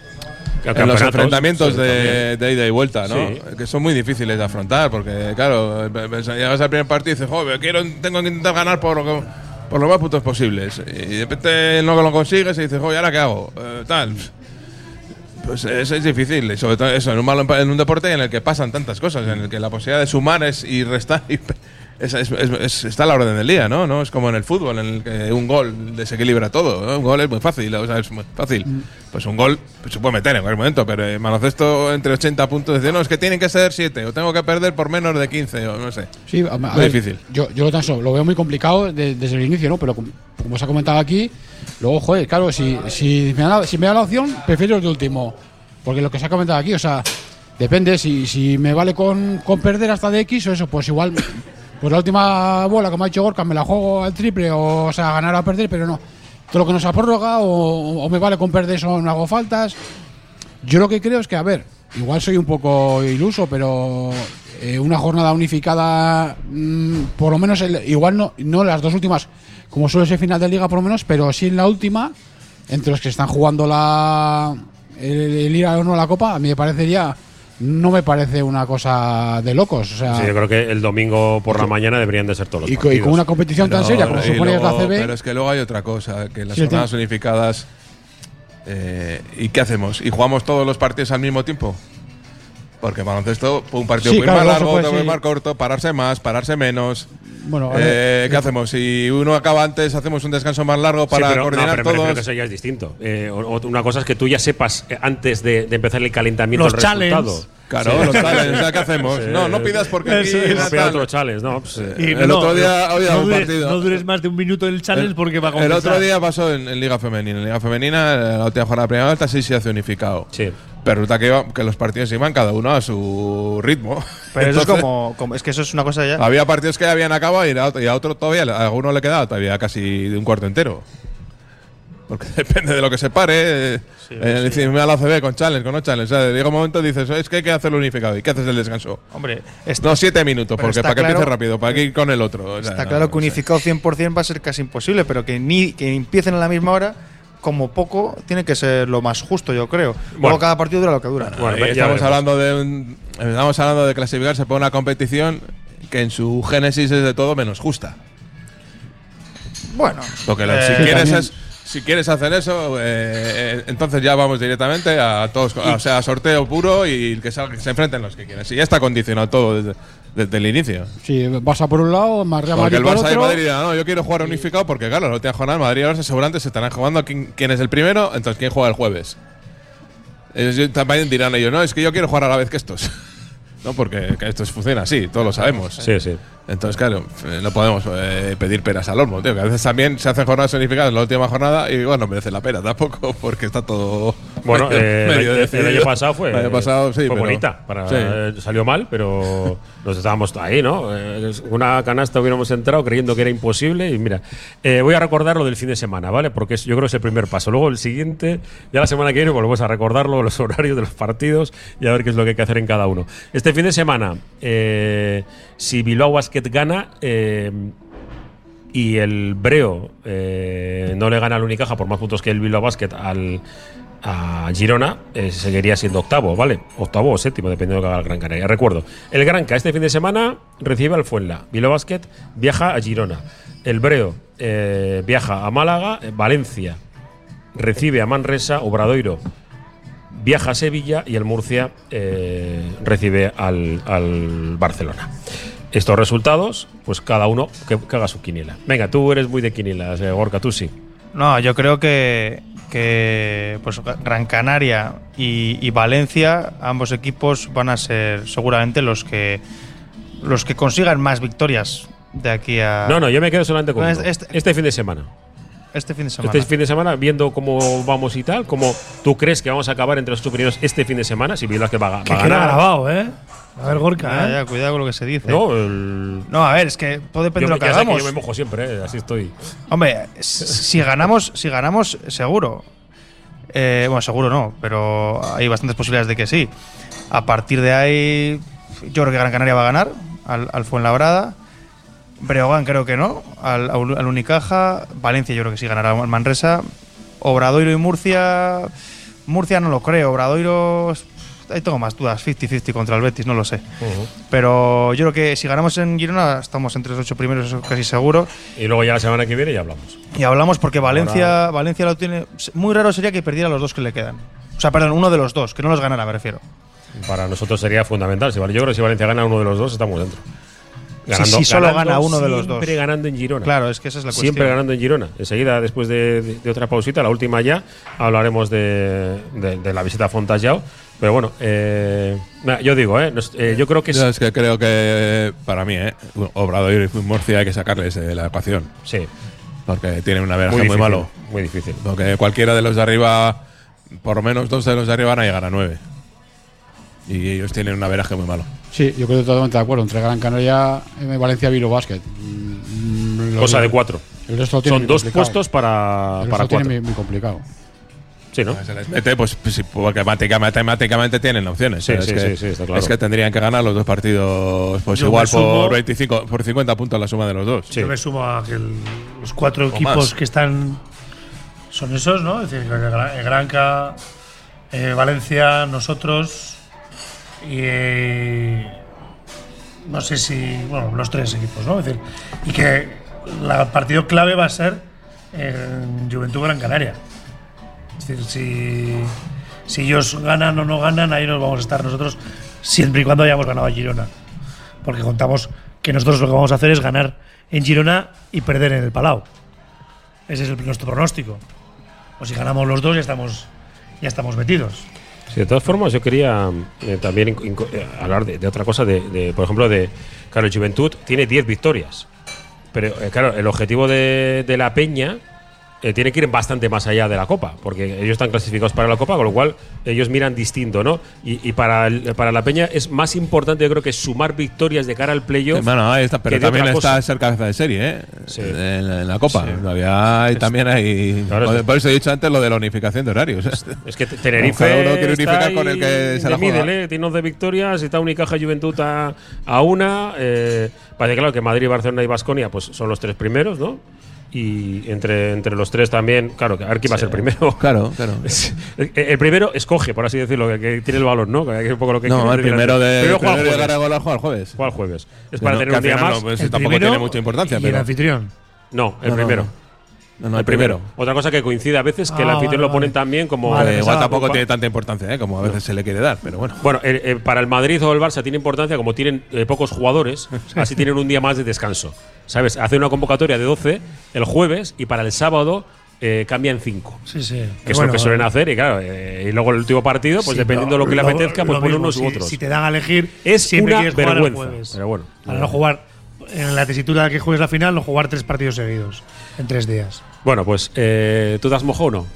Speaker 3: en los enfrentamientos de, ida y vuelta, ¿no? Que son muy difíciles de afrontar, porque, claro, llegas al primer partido y dices, joder, quiero, tengo que intentar ganar por lo, por lo más puntos posibles. Y de repente no lo consigues y dices, joder, ¿ahora qué hago? Eh, tal. Pues eso es difícil, y sobre todo eso, en un, en un deporte en el que pasan tantas cosas, en el que la posibilidad de sumar es y restar y es, está a la orden del día, ¿no? ¿no? Es como en el fútbol, en el que un gol desequilibra todo. Un gol es muy fácil, o sea, es muy fácil. Mm. Pues un gol pues, se puede meter en cualquier momento, pero en baloncesto entre 80 puntos, dice, no, es que tienen que ser 7, o tengo que perder por menos de 15, o no sé.
Speaker 4: Sí, muy difícil. Yo, yo lo veo muy complicado desde el inicio, ¿no? Pero como, se ha comentado aquí, luego, joder, claro, si, si, me, da, si me da la opción, prefiero el último. Porque lo que se ha comentado aquí, o sea, depende, si, si me vale con, con perder hasta de X o eso, pues igual pues la última bola, como ha dicho Gorka, me la juego al triple, o, sea, ganar o perder, pero no. Todo lo que nos ha prórroga, o, me vale con perder eso, no hago faltas. Yo lo que creo es que, a ver, igual soy un poco iluso, pero eh, una jornada unificada, mm, por lo menos, igual no, no las dos últimas, como suele ser final de liga, por lo menos, pero sí en la última, entre los que están jugando la el, ir a o a la copa, a mí me parecería no me parece una cosa de locos. O sea,
Speaker 1: sí, yo creo que el domingo por la mañana deberían de ser todos los
Speaker 4: y, y con una competición tan seria como supone la CB.
Speaker 3: Pero es que luego hay otra cosa, que las jornadas unificadas. Eh, ¿Y qué hacemos? ¿Y jugamos todos los partidos al mismo tiempo? Porque baloncesto, un partido muy más largo, otro muy más corto, pararse más, pararse menos. Bueno, eh, ¿qué hacemos? Si uno acaba antes, hacemos un descanso más largo para sí, pero, coordinar
Speaker 1: no, pero, que eso ya es distinto. Eh, una cosa es que tú ya sepas eh, antes de, de empezar el calentamiento
Speaker 5: los el resultado.
Speaker 3: Claro, los challenges, ¿qué hacemos? No, no pidas porque aquí
Speaker 1: no pida otro challenge, no. Pues,
Speaker 3: el otro día había un partido.
Speaker 5: No dures más de un minuto el challenge porque va a compensar.
Speaker 3: El otro día pasó en, Liga Femenina. En Liga Femenina, la última jornada de primera vuelta sí se hace unificado.
Speaker 1: Sí.
Speaker 3: Pero resulta que, que, los partidos iban cada uno a su ritmo.
Speaker 2: Pero eso es como, Es que eso es una cosa ya.
Speaker 3: Había partidos que habían acabado y a otro, todavía, a alguno le quedaba todavía casi de un cuarto entero. Porque depende de lo que se pare. Sí, eh, sí. la CB con challenge, con no challenge. O sea, llega un momento y dices, es que hay que hacerlo unificado. ¿Y qué haces del descanso?
Speaker 2: Hombre,
Speaker 3: no, siete minutos, porque para que empiece rápido, para que ir con el otro.
Speaker 2: está claro que unificado 100% va a ser casi imposible, pero que, ni, que empiecen a la misma hora como poco, tiene que ser lo más justo, yo creo. Luego cada partido dura lo que dura.
Speaker 3: Bueno, estamos hablando de estamos hablando de clasificarse por una competición que en su génesis es de todo menos justa.
Speaker 2: Bueno,
Speaker 3: porque si eh, quieres si quieres hacer eso, eh, entonces ya vamos directamente a todos, o sea, a sorteo puro y que, se enfrenten los que quieran. Si ya está condicionado todo desde, desde el inicio.
Speaker 4: Sí, vas a por un lado,
Speaker 3: Madrid
Speaker 4: Porque el
Speaker 3: Barça y Madrid no, yo quiero jugar unificado porque, claro, la última jornada Madrid y Barça seguramente se estarán jugando quién, quién, es el primero, entonces quién juega el jueves. Ellos también dirán ellos, no, es que yo quiero jugar a la vez que estos. no, porque esto funciona así, todos lo sabemos.
Speaker 1: Sí, sí.
Speaker 3: Entonces, claro, eh, no podemos eh, pedir peras al olmo, tío. Que a veces también se hacen jornadas unificadas en la última jornada y, bueno, no merece la pena tampoco porque está todo.
Speaker 1: Bueno, eh, el, año pasado fue.
Speaker 3: El año pasado, sí.
Speaker 1: Fue bonita. salió mal, pero nos estábamos ahí, ¿no? una canasta hubiéramos entrado creyendo que era imposible y mira. voy a recordar lo del fin de semana, ¿vale? Porque yo creo que es el primer paso. Luego el siguiente, ya la semana que viene, volvemos a recordarlo, los horarios de los partidos y a ver qué es lo que hay que hacer en cada uno. Este fin de semana, si Bilbao gana eh, y el Breo eh, no le gana al Unicaja por más puntos que el Bilbao Basket al, a Girona, eh, seguiría siendo octavo, ¿vale? Octavo o séptimo, dependiendo de lo que haga el Gran Canaria. Recuerdo, el Granca este fin de semana recibe al Fuenla. Bilbao Basket viaja a Girona. El Breo viaja a Málaga. Valencia recibe a Manresa. Obradoiro viaja a Sevilla y el Murcia recibe al, al Barcelona estos resultados, pues cada uno que, haga su quiniela. Venga, tú eres muy de quiniela, eh, Gorka, tú sí.
Speaker 2: No, yo creo que, que pues Gran Canaria y, Valencia, ambos equipos van a ser seguramente los que los que consigan más victorias de aquí a.
Speaker 1: No, no, yo me quedo solamente con este, este, este, fin de semana.
Speaker 2: Este fin de semana.
Speaker 1: Este fin de semana, viendo cómo vamos y tal, cómo tú crees que vamos a acabar entre los superiores este fin de semana, si vieras que va, va a ganar.
Speaker 5: grabado, ¿eh? A ver, Gorka,
Speaker 2: ¿eh? cuidado con lo que se dice.
Speaker 1: No,
Speaker 2: no, a ver, es que todo depende de lo que hagamos.
Speaker 1: yo me mojo siempre, ¿eh? así estoy.
Speaker 2: Hombre, si ganamos, si ganamos, seguro. Eh, bueno, seguro no, pero hay bastantes posibilidades de que sí. A partir de ahí, yo creo que Gran Canaria va a ganar al, al Fuenlabrada. Breogán creo que no, al, al, Unicaja. Valencia yo creo que sí ganará al Manresa. Obradoiro y Murcia. Murcia no lo creo. Obradoiro ahí tengo más dudas, 50-50 contra el Betis, no lo sé. Pero yo creo que si ganamos en Girona estamos entre los ocho primeros, eso casi seguro.
Speaker 1: Y luego ya la semana que viene ya hablamos.
Speaker 2: Y hablamos porque Valencia, Valencia lo tiene. Muy raro sería que perdiera los dos que le quedan. O sea, perdón, uno de los dos, que no los ganara, me refiero.
Speaker 1: Para nosotros sería fundamental. Yo creo que si Valencia gana uno de los dos, estamos dentro.
Speaker 2: Ganando, si solo gana uno de los dos.
Speaker 1: Siempre ganando en Girona.
Speaker 2: Claro, es que esa es la cuestión.
Speaker 1: Siempre ganando en Girona. Enseguida, después de, otra pausita, la última ya, hablaremos de, la visita a Fontajao. Pero bueno, eh, yo digo, eh, eh, yo creo que
Speaker 3: es. que creo que para mí, eh, Obrador y Murcia hay que sacarles de la ecuación.
Speaker 1: Sí.
Speaker 3: Porque tienen una veraje muy, malo.
Speaker 1: Muy difícil.
Speaker 3: Porque cualquiera de los de arriba, por lo menos dos de los de arriba van a llegar a nueve. Y ellos tienen una veraje muy malo.
Speaker 4: Sí, yo creo totalmente de acuerdo. Entre Gran Canaria y Valencia Vilo Basket.
Speaker 1: Mm, Cosa de cuatro. Son dos puestos para,
Speaker 4: el
Speaker 1: para
Speaker 4: cuatro. Tiene muy complicado.
Speaker 1: Sí, ¿no?
Speaker 3: Se les mete, pues, pues porque matemáticamente tienen opciones.
Speaker 1: Sí,
Speaker 3: es,
Speaker 1: sí,
Speaker 3: que,
Speaker 1: sí, está claro.
Speaker 3: es que tendrían que ganar los dos partidos, pues igual por 25, por 50 puntos la suma de los dos.
Speaker 5: Yo me sumo a que los cuatro equipos que están son esos, ¿no? Es decir, Granca, eh, Valencia, nosotros y eh, no sé si, bueno, los tres equipos, ¿no? Es decir, y que el partido clave va a ser en Juventud Gran Canaria. Es decir, si, si ellos ganan o no ganan, ahí nos vamos a estar nosotros siempre y cuando hayamos ganado a Girona. Porque contamos que nosotros lo que vamos a hacer es ganar en Girona y perder en el Palau. Ese es nuestro pronóstico. O si ganamos los dos, ya estamos, ya estamos metidos.
Speaker 1: De todas formas, yo quería eh, también eh, hablar de, otra cosa, de, por ejemplo, de. Claro, Juventud tiene 10 victorias. Pero, eh, claro, el objetivo de, de la Peña eh, tiene que ir bastante más allá de la Copa, porque ellos están clasificados para la Copa, con lo cual ellos miran distinto, ¿no? Y, para, para la Peña es más importante, yo creo, que sumar victorias de cara al playoff.
Speaker 3: bueno, está, pero también está ser cabeza de serie, ¿eh? En, la Copa. Todavía también hay. por eso he dicho antes lo de la unificación de horarios.
Speaker 1: Es que Tenerife. uno quiere unificar con el que se la juega. tiene 11 victorias, está Unicaja Juventud a, a una. Eh, parece claro que Madrid, Barcelona y Basconia pues son los tres primeros, ¿no? Y entre, entre los tres también, claro, a ver quién va a ser primero.
Speaker 3: Claro, claro.
Speaker 1: el primero escoge, por así decirlo, que, tiene el valor, ¿no?
Speaker 3: Que
Speaker 1: un poco lo que
Speaker 3: no, el primero de,
Speaker 1: primero
Speaker 3: juega el jueves. juega el jueves.
Speaker 1: Juega el jueves. Es para tener un día más.
Speaker 3: No, pues tampoco tiene mucha importancia.
Speaker 5: ¿Y
Speaker 3: pero
Speaker 5: el anfitrión?
Speaker 1: No, el primero.
Speaker 3: No, no, el primero.
Speaker 1: Otra cosa que coincide a veces que el ah, anfitrión lo ponen también como.
Speaker 3: igual tampoco tiene tanta importancia ¿eh? como a veces se le quiere dar, pero bueno.
Speaker 1: Bueno, eh, eh, para el Madrid o el Barça tiene importancia, como tienen pocos jugadores, así tienen un día más de descanso. ¿Sabes? Hace una convocatoria de 12 el jueves y para el sábado cambian 5.
Speaker 5: Sí, sí.
Speaker 1: Que es lo que suelen hacer y claro, y luego el último partido, pues dependiendo de lo que le apetezca, pues ponen unos u otros.
Speaker 5: Si te dan a elegir,
Speaker 1: es
Speaker 5: siempre
Speaker 1: una vergüenza.
Speaker 5: Pero
Speaker 1: bueno.
Speaker 5: Para no jugar en la tesitura de que juegues la final, no jugar tres partidos seguidos en tres días.
Speaker 1: Bueno, pues, eh, ¿tú te has mojado o no?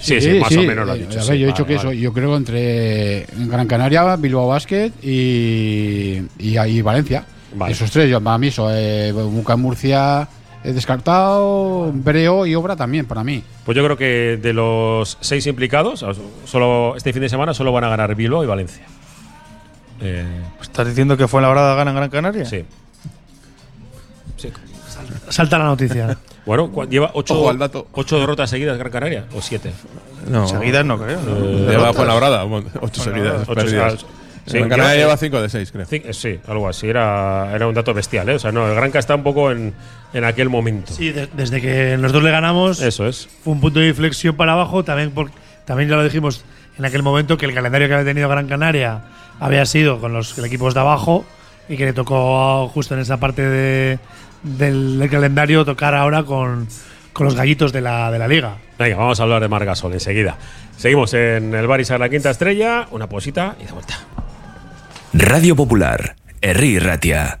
Speaker 1: Sí, sí, más o menos lo has dicho.
Speaker 4: A ver, yo he dicho que eso, yo creo entre Gran Canaria, Bilbao Basket y, y, Valencia. Esos tres, yo, para mí, eso, eh, Murcia he descartado, Breo y Obra también, para mí.
Speaker 1: Pues yo creo que de los seis implicados, solo este fin de semana solo van a ganar Bilbao y Valencia.
Speaker 2: Eh, ¿Estás diciendo que fue la hora de ganar en Gran Canaria?
Speaker 1: Sí.
Speaker 5: Salta la noticia.
Speaker 1: Bueno, lleva ocho, ocho derrotas seguidas Gran Canaria, o siete.
Speaker 2: No. Seguidas no creo.
Speaker 3: Eh, lleva por la brada, ocho seguidas. Gran Canaria lleva cinco de seis, creo.
Speaker 1: Sí, algo así. Era, era un dato bestial, ¿eh? O sea, no, el Granca está un poco en, en aquel momento.
Speaker 5: Sí, desde que los dos le ganamos.
Speaker 1: Eso es.
Speaker 5: Fue un punto de inflexión para abajo. También, por, también ya lo dijimos en aquel momento que el calendario que había tenido Gran Canaria había sido con los equipos de abajo y que le tocó justo en esa parte de, del, calendario tocar ahora con, los gallitos de la, de la liga.
Speaker 1: Venga, vamos a hablar de Margasol enseguida. Seguimos en el Barisar la quinta estrella, una posita y de vuelta.
Speaker 6: Radio Popular, Herri Ratia.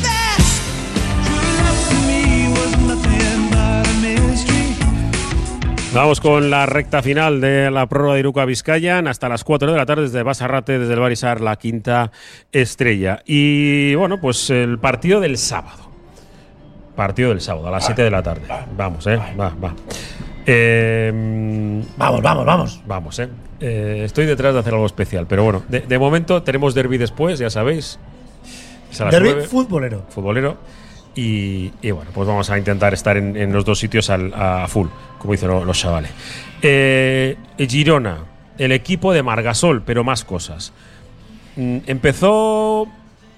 Speaker 1: Vamos con la recta final de la prórroga de Iruka Vizcayan hasta las 4 de la tarde desde Basarrate, desde el Barisar, la quinta estrella. Y bueno, pues el partido del sábado. Partido del sábado, a las 7 de la tarde. Vamos, eh. Va, va.
Speaker 5: Em, vamos, vamos, vamos.
Speaker 1: Vamos, eh. eh. Estoy detrás de hacer algo especial, pero bueno, de, momento tenemos derby después, ya sabéis.
Speaker 5: Derby futbolero.
Speaker 1: Futbolero. Y, bueno, pues vamos a intentar estar en, los dos sitios a full como dicen los chavales. Eh, Girona, el equipo de Margasol, pero más cosas. Mm, empezó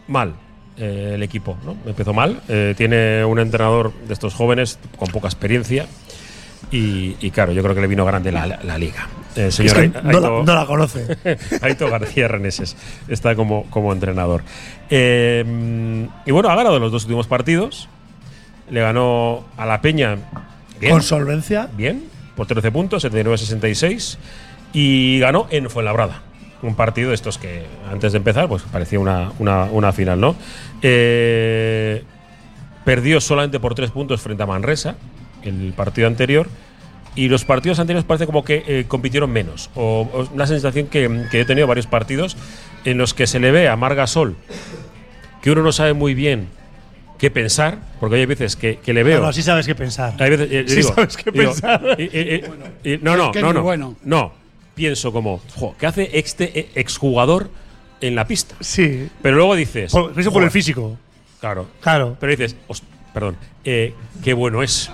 Speaker 1: mal eh, el equipo, ¿no? Empezó mal. Eh, tiene un entrenador de estos jóvenes con poca experiencia. Y, claro, yo creo que le vino grande la, liga. El señor
Speaker 5: Es que no, la, no la conoce.
Speaker 1: Aito García Reneses está como, como entrenador. Eh, y bueno, ha ganado los dos últimos partidos. Le ganó a la Peña. Bien,
Speaker 5: Con solvencia.
Speaker 1: bien, por 13 puntos, 79-66. Y ganó en Fuenlabrada. Un partido de estos que antes de empezar, pues parecía una, una- una final, ¿no? Eh, perdió solamente por 3 puntos frente a Manresa, el partido anterior. Y los partidos anteriores parece como que eh, compitieron menos. O, o una sensación que, que he tenido varios partidos en los que se le ve a Marga Sol que uno no sabe muy bien qué pensar, porque hay veces que, que le veo.
Speaker 5: No, no, sí sabes qué pensar.
Speaker 1: Hay veces, eh,
Speaker 5: Sí
Speaker 1: digo,
Speaker 5: sabes qué
Speaker 1: digo,
Speaker 5: pensar.
Speaker 1: no, no,
Speaker 4: Es que es
Speaker 1: no, no.
Speaker 4: bueno.
Speaker 1: No. Pienso como, jo, ¿qué hace este eh, exjugador en la pista?
Speaker 5: Sí.
Speaker 1: Pero luego dices.
Speaker 5: Por, eso por el físico.
Speaker 1: Claro.
Speaker 5: Claro.
Speaker 1: Pero dices, "Host- perdón, eh, qué bueno es.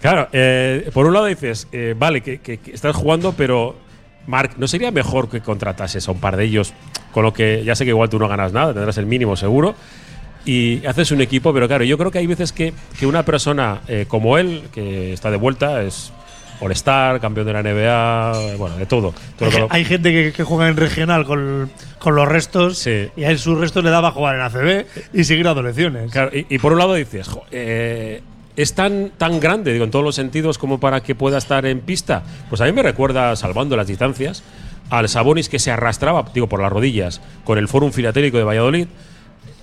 Speaker 1: Claro, eh, por un lado dices, eh, vale, que, que- que estás jugando, pero Marc, ¿no sería mejor que contratases a un par de ellos? Con lo que ya sé que igual tú no ganas nada, tendrás el mínimo seguro. Y haces un equipo, pero claro, yo creo que hay veces que, que una persona eh, como él, que está de vuelta, es All-Star, campeón de la NBA, bueno, de todo. Todo
Speaker 5: Hay, gente que, que juega en regional con, con los restos
Speaker 1: Sí.
Speaker 5: y a él sus restos le daba jugar en ACB y seguir dando lecciones.
Speaker 1: Claro, y, y por un lado dices, jo, eh, es tan, tan grande, digo, en todos los sentidos, como para que pueda estar en pista. Pues a mí me recuerda, salvando las distancias, al Sabonis que se arrastraba, digo, por las rodillas, con el Fórum Filatélico de Valladolid.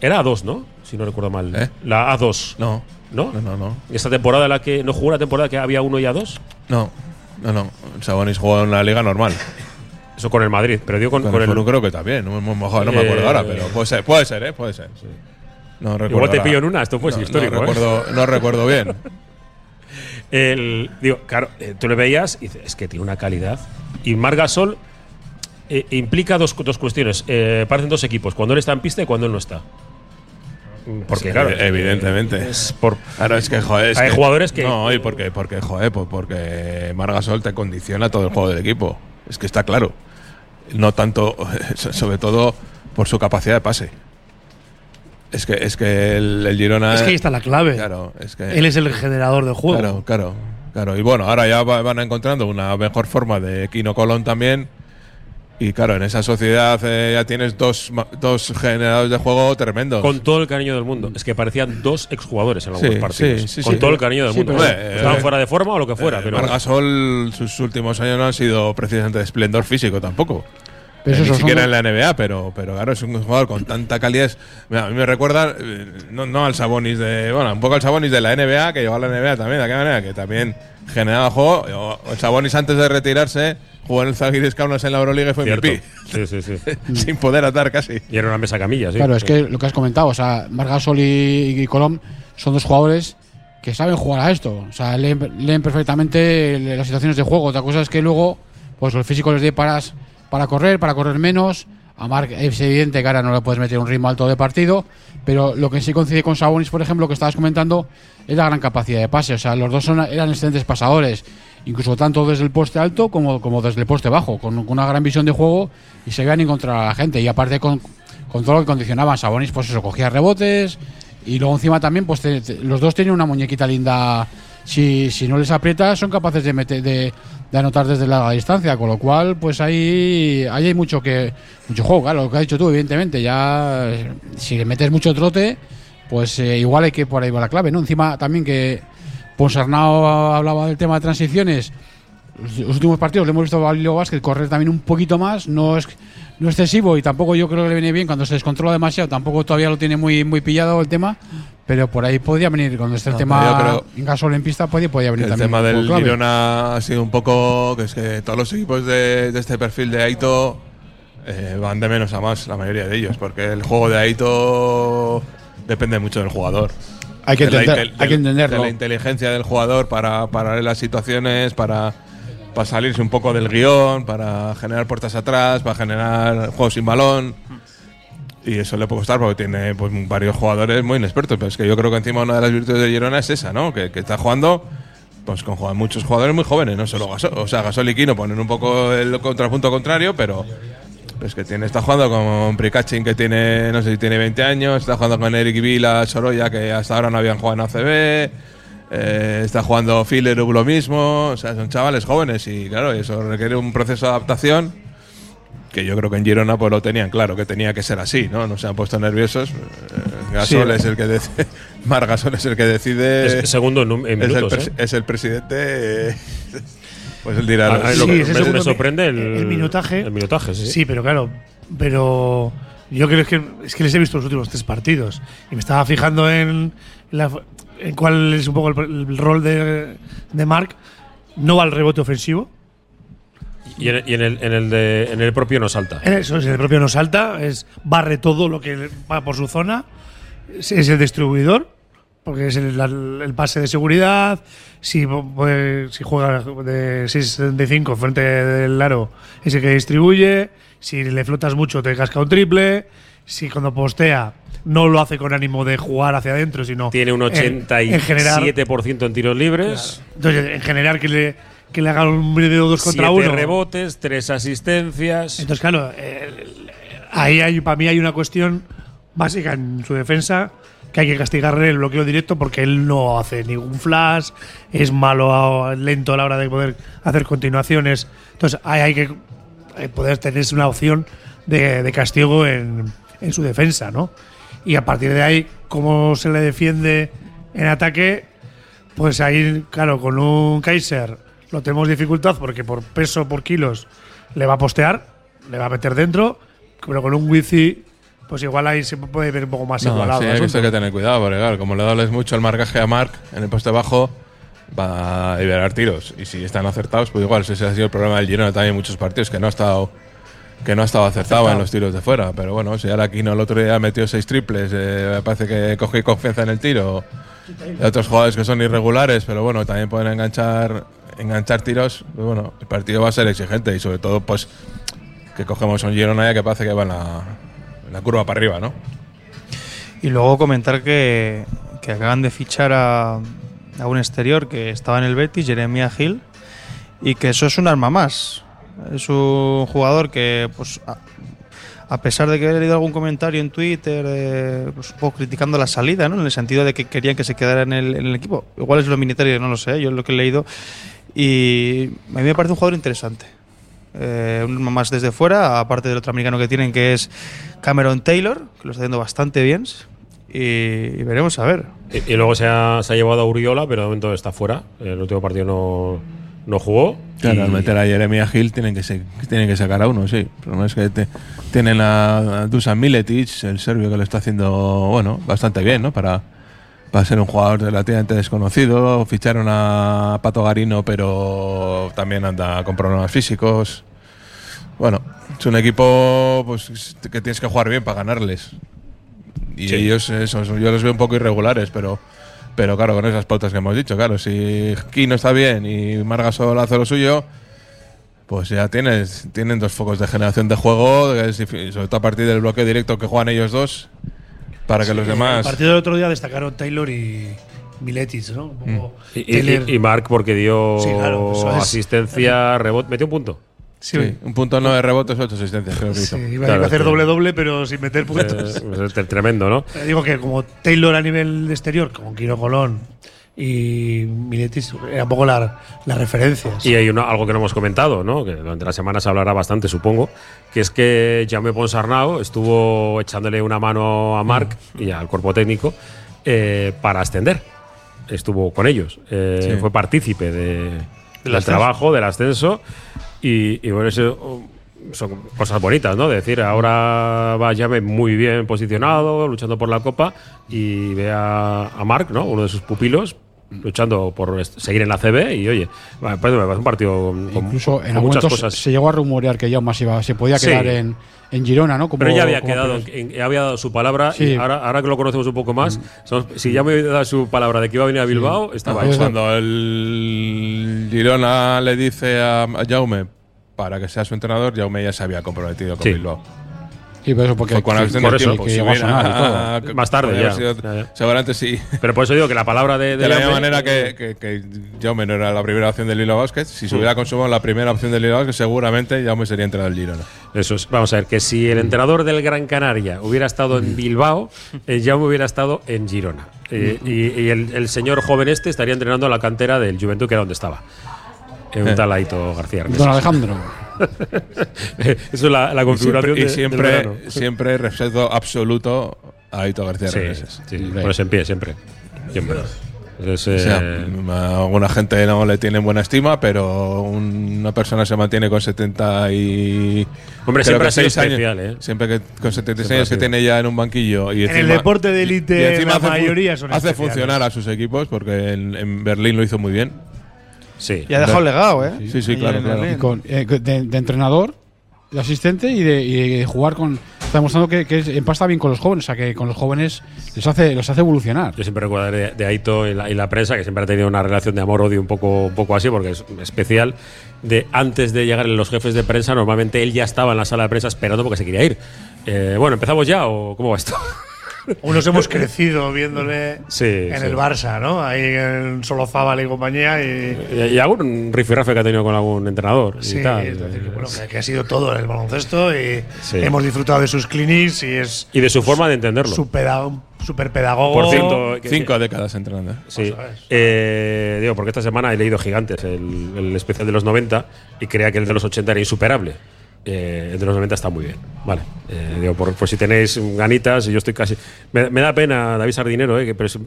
Speaker 1: Era A2, ¿no? Si no recuerdo mal.
Speaker 3: ¿Eh?
Speaker 1: La A2.
Speaker 3: No.
Speaker 1: ¿No?
Speaker 3: No, no, no.
Speaker 1: Esta temporada en la que. ¿No jugó una temporada que había uno y A2?
Speaker 3: No, no, no. Sabonis jugó en una liga normal.
Speaker 1: Eso con el Madrid, pero digo con,
Speaker 3: Con,
Speaker 1: con
Speaker 3: el
Speaker 1: el.
Speaker 3: Creo que también. No, me- no me acuerdo
Speaker 1: Eh,
Speaker 3: ahora, pero puede ser, puede ser, ¿eh? Puede ser. No recuerdo.
Speaker 1: Igual te pillo en una, esto fue
Speaker 3: No,
Speaker 1: histórico.
Speaker 3: No
Speaker 1: ¿eh?
Speaker 3: recuerdo, no recuerdo bien.
Speaker 1: El, digo, claro, eh, tú le veías y dices, es que tiene una calidad. Y Margasol eh, implica dos, dos cuestiones. Eh, parecen dos equipos, cuando él está en pista y cuando él no está. Porque,
Speaker 3: Sí,
Speaker 1: claro,
Speaker 3: evidentemente.
Speaker 1: es por,
Speaker 3: Claro, es que, joder. es
Speaker 1: Hay
Speaker 3: que-
Speaker 1: jugadores que-
Speaker 3: No, y porque, porque, joder, pues porque Margasol te condiciona todo el juego del equipo. Es que está claro. No tanto, sobre todo por su capacidad de pase. Es que, es que el, el Girona.
Speaker 5: Es que ahí está la clave.
Speaker 3: Claro, es que.
Speaker 5: Él es el generador del juego.
Speaker 3: Claro, claro, claro. Y bueno, ahora ya va- van encontrando una mejor forma de Kino Colón también. Y claro, en esa sociedad eh, ya tienes dos, ma- dos generadores de juego tremendos.
Speaker 1: con todo el cariño del mundo. Es que parecían dos exjugadores en algunos
Speaker 3: Sí,
Speaker 1: partidos.
Speaker 3: sí, sí,
Speaker 1: con
Speaker 3: sí.
Speaker 1: todo el cariño del
Speaker 3: Sí,
Speaker 1: mundo.
Speaker 3: pero-
Speaker 1: Bueno, estaban
Speaker 3: eh,
Speaker 1: fuera de forma o lo que fuera.
Speaker 3: Eh,
Speaker 1: pero
Speaker 3: Margasol, sus últimos años no han sido precisamente de esplendor físico tampoco.
Speaker 4: Pero
Speaker 3: Eh, ni siquiera en la NBA, pero, pero claro, es un jugador con tanta calidad. Mira, a mí me recuerda, eh, no, no al Sabonis de. Bueno, un poco al Sabonis de la NBA, que llegó a la NBA también, de aquella manera, que también generaba juego. O- El Sabonis antes de retirarse jugó en el Zalgiris Kaunas en la Euroliga y fue
Speaker 1: Cierto.
Speaker 3: MVP.
Speaker 1: Sí, sí, sí.
Speaker 3: Sin poder atar casi.
Speaker 1: y era una mesa camilla, sí.
Speaker 4: Claro, es que lo que has comentado, o sea, Margasol y, y Colom son dos jugadores que saben jugar a esto. O sea, leen, leen perfectamente las situaciones de juego. Otra cosa es que luego, pues los físicos les dé para, para correr, para correr menos. A Marc es evidente que ahora no le puedes meter un ritmo alto de partido, pero lo que sí coincide con Sabonis, por ejemplo, que estabas comentando, es la gran capacidad de pase. O sea, los dos son, eran excelentes pasadores, incluso tanto desde el poste alto como, como desde el poste bajo, con, una gran visión de juego y se veían encontrar a la gente. Y aparte con, con todo lo que condicionaban, Sabonis, pues eso, cogía rebotes y luego encima también, pues te- los dos tienen una muñequita linda. Si, si no les aprietas, son capaces de, meter, de, de anotar desde la distancia, con lo cual, pues ahí, ahí hay mucho que mucho juego, claro, lo que has dicho tú, evidentemente. Ya, si le metes mucho trote, pues eh, igual hay que por ahí va la clave, ¿no? Encima también que Ponsarnau hablaba del tema de transiciones. Los últimos partidos le hemos visto a Lilo Vázquez correr también un poquito más, no es no excesivo y tampoco yo creo que le viene bien cuando se descontrola demasiado, tampoco todavía lo tiene muy muy pillado el tema, pero por ahí podría venir cuando esté el
Speaker 3: No,
Speaker 4: tema en gasol en pista podría, podría venir
Speaker 3: El
Speaker 4: también.
Speaker 3: tema
Speaker 4: un poco
Speaker 3: del. Girona ha sido un poco. que es que todos los equipos de, de este perfil de Aito eh, van de menos a más, la mayoría de ellos, porque el juego de Aito depende mucho del jugador.
Speaker 4: Hay que
Speaker 3: De la
Speaker 4: entender-
Speaker 3: intel-
Speaker 4: hay que
Speaker 3: de-
Speaker 4: entenderlo.
Speaker 3: De la inteligencia del jugador para, para leer las situaciones, para, para salirse un poco del guion, para generar puertas atrás, para generar juegos sin balón. Y eso le puede costar porque tiene pues, varios jugadores muy inexpertos. Pero es que yo creo que encima una de las virtudes de Girona es esa, ¿no? Que, está jugando pues con muchos jugadores muy jóvenes, no solo Gasol. O sea, Gasol y Kino ponen un poco el contrapunto contrario, pero pues que tiene, está jugando con Prikachin que tiene, no sé si tiene 20 años, está jugando con Eric Vila, Soroya, que hasta ahora no habían jugado en ACB. Eh, está jugando Filler lo mismo. O sea, son chavales jóvenes y claro, eso requiere un proceso de adaptación que yo creo que en Girona pues lo tenían claro que tenía que ser así, ¿no? No se han puesto nerviosos. Eh, Gasol es el que decide, Mar Gasol es el que decide.
Speaker 1: Es segundo en, minutos,
Speaker 3: es, el es, el presidente. pues él dirá.
Speaker 1: Ah, lo que me, sorprende el,
Speaker 5: el, minutaje.
Speaker 1: El minutaje, sí.
Speaker 5: Sí, pero claro, pero yo creo que es que les he visto los últimos tres partidos y me estaba fijando en, en cuál es un poco el, rol de, de Mark. No va al rebote ofensivo.
Speaker 1: Y, en, el, en, el de, en el propio no salta.
Speaker 5: Eso es, el propio no salta, es barre todo lo que va por su zona, es, el distribuidor, porque es el, el pase de seguridad. Si, pues, si juega de 6.75 frente del aro, es el que distribuye si le flotas mucho, te casca un triple. Si cuando postea no lo hace con ánimo de jugar hacia adentro, sino.
Speaker 1: Tiene un 87% en, tiros libres.
Speaker 5: Entonces, en general, que le, que le haga un video dos contra uno.
Speaker 1: rebotes, tres asistencias.
Speaker 5: Entonces, claro, ahí hay, para mí hay una cuestión básica en su defensa que hay que castigarle el bloqueo directo porque él no hace ningún flash, es malo, lento a la hora de poder hacer continuaciones. Entonces, ahí hay que eh, poder tener una opción de, castigo en, su defensa, ¿no? Y a partir de ahí, cómo se le defiende en ataque, pues ahí, claro, con un Kaiser lo tenemos dificultad porque por peso, por kilos, le va a postear, le va a meter dentro, pero con un Wizzy, pues igual ahí se puede ver un poco más igualado.
Speaker 3: Sí, hay que, tener cuidado, porque claro, como le das mucho el marcaje a Mark en el poste bajo, va a liberar tiros. Y si están acertados, pues igual ese ha sido el problema del Girona también en muchos partidos, que no ha estado que no ha estado acertado, en los tiros de fuera. Pero bueno, si ahora no el otro día metió seis triples, eh, me parece que coge confianza en el tiro. Y otros jugadores que son irregulares, pero bueno, también pueden enganchar enganchar tiros. Pues bueno, el partido va a ser exigente y sobre todo pues que cogemos un Girona que parece que va en la, la curva para arriba, ¿no?
Speaker 2: Y luego comentar que, que acaban de fichar a, a un exterior que estaba en el Betis, Jeremia Hill, y que eso es un arma más. Es un jugador que, pues, a, pesar de que he leído algún comentario en Twitter, pues, un poco criticando la salida, ¿no? En el sentido de que querían que se quedara en el, en el equipo. Igual es lo militario, no lo sé, yo es lo que he leído. Y a mí me parece un jugador interesante. Eh, un arma más desde fuera, aparte del otro americano que tienen, que es Cameron Taylor, que lo está haciendo bastante bien y, veremos a ver.
Speaker 1: Y, luego se ha, se ha, llevado a Uriola, pero de momento está fuera. El último partido no, no jugó.
Speaker 3: Claro, al meter a Jeremia Hill tienen que, tienen que sacar a uno, sí. Pero es que tienen a, Dusan Miletic, el serbio que lo está haciendo, bueno, bastante bien, ¿no? Para, para ser un jugador relativamente desconocido. Ficharon a Pato Garino, pero también anda con problemas físicos. Bueno, es un equipo pues, que tienes que jugar bien para ganarles. Y ellos, eso, yo los veo un poco irregulares, pero, pero claro, con esas pautas que hemos dicho, claro, si Kino está bien y Margasol hace lo suyo, pues ya tienes, tienen dos focos de generación de juego, sobre todo a partir del bloqueo directo que juegan ellos dos, para que los demás.
Speaker 5: El partido del otro día destacaron Taylor y Miletis, ¿no?
Speaker 1: Mm. Y, Mark porque dio asistencia, rebote, metió un punto.
Speaker 3: Sí, un punto no de rebotes, ocho asistencias, creo que hizo.
Speaker 5: iba, a hacer doble-doble, pero sin meter puntos.
Speaker 1: tremendo, ¿no?
Speaker 5: Digo que como Taylor a nivel exterior, como Quiro Colón y Miletis, era un poco la, la referencia.
Speaker 1: Y hay algo que no hemos comentado, ¿no? que durante la semana se hablará bastante, supongo, que es que Jaume Ponsarnau estuvo echándole una mano a Marc mm. y al cuerpo técnico eh, para ascender. Estuvo con ellos, eh, fue partícipe de, del trabajo, del ascenso y, bueno, eso son cosas bonitas, ¿no? decir, ahora va Llame muy bien posicionado, luchando por la copa, y ve a, Mark, ¿no? Uno de sus pupilos, luchando por seguir en la CB y oye, me parece un partido con,
Speaker 4: Incluso en muchas cosas. Se llegó a rumorear que Jaume se, se podía quedar en, en, Girona, ¿no?
Speaker 1: Pero ya había quedado, había dado su palabra y ahora, ahora que lo conocemos un poco más, mm. si ya me había dado su palabra de que iba a venir a Bilbao, estaba
Speaker 3: ahí. Cuando el Girona le dice a Jaume para que sea su entrenador, Jaume ya se había comprometido con Bilbao.
Speaker 4: Sí, pero eso porque
Speaker 3: Fue con la cuestión
Speaker 1: por
Speaker 3: del
Speaker 1: eso,
Speaker 3: tiempo.
Speaker 1: que
Speaker 3: Si
Speaker 1: llegó a y todo. Más tarde ya.
Speaker 3: sido-
Speaker 1: Ya, ya.
Speaker 3: Seguramente sí.
Speaker 1: Pero por eso digo que la palabra de.
Speaker 3: De la misma manera que, que, que Jaume no era la primera opción del Lilo Basket, si se hubiera consumado la primera opción del Lilo Basket, seguramente Jaume sería entrenador del Girona.
Speaker 1: Eso es. Vamos a ver, que si el entrenador del Gran Canaria hubiera estado en Bilbao, eh, Jaume hubiera estado en Girona. Eh, y y el, el señor joven este estaría entrenando en la cantera del Juventud, que era donde estaba. Eh, un
Speaker 3: Eh.
Speaker 1: tal Aito García Arneses.
Speaker 4: Don Alejandro.
Speaker 1: Eso es la, la
Speaker 3: Y
Speaker 1: configuración
Speaker 3: siempre, y
Speaker 1: de-
Speaker 3: siempre,
Speaker 1: del verano.
Speaker 3: siempre respeto absoluto a Aito García
Speaker 1: Sí,
Speaker 3: Reneses.
Speaker 1: sí, pones en pie siempre. Siempre. Es,
Speaker 3: O sea,
Speaker 1: eh,
Speaker 3: a alguna gente no le tiene buena estima, pero una persona se mantiene con 70 y.
Speaker 1: Hombre, siempre ha sido
Speaker 3: seis años-
Speaker 1: especial, ¿eh?
Speaker 3: Siempre que con 76
Speaker 1: Siempre ha
Speaker 3: años que tiene ya en un banquillo. Y
Speaker 5: En el
Speaker 3: encima-
Speaker 5: deporte de élite,
Speaker 3: y encima
Speaker 5: la
Speaker 3: hace
Speaker 5: mayoría son
Speaker 3: Hace
Speaker 5: especiales.
Speaker 3: funcionar a sus equipos, porque en, en Berlín lo hizo muy bien.
Speaker 1: Sí.
Speaker 2: Y ha dejado legado, ¿eh?
Speaker 3: Sí, sí, claro, claro.
Speaker 2: Berlín.
Speaker 4: Y con, eh, de, de entrenador, de asistente y de, y de jugar con. Está demostrando que, que empasta bien con los jóvenes, o sea que con los jóvenes les hace, los hace evolucionar.
Speaker 1: Yo siempre recuerdo de, de Aito y la, y la prensa, que siempre ha tenido una relación de amor-odio un poco, un poco así, porque es especial. De antes de llegar los jefes de prensa, normalmente él ya estaba en la sala de prensa esperando porque se quería ir. Eh, bueno, ¿empezamos ya o cómo va esto?
Speaker 5: Unos hemos crecido viéndole
Speaker 1: Sí,
Speaker 5: en
Speaker 1: sí.
Speaker 5: el Barça, ¿no? Ahí en Solozábal y compañía. Y,
Speaker 1: Y, y algún rifirrafe que ha tenido con algún entrenador
Speaker 5: sí,
Speaker 1: y tal.
Speaker 5: es decir, que, bueno, que, que ha sido todo en el baloncesto y
Speaker 1: Sí.
Speaker 5: hemos disfrutado de sus clinics y es
Speaker 1: Y de su forma de entenderlo.
Speaker 5: super pedagogo.
Speaker 1: Por cierto, que-
Speaker 3: Cinco décadas entrenando. ¿eh?
Speaker 1: Sí. Eh, digo, porque esta semana he leído Gigantes, el, el especial de los 90, y creía que el de los 80 era insuperable. Eh, de los 90 está muy bien. Vale. Eh, digo, por, por si tenéis ganitas, yo estoy casi. Me, me da pena, David Sardinero, eh, que, pero es-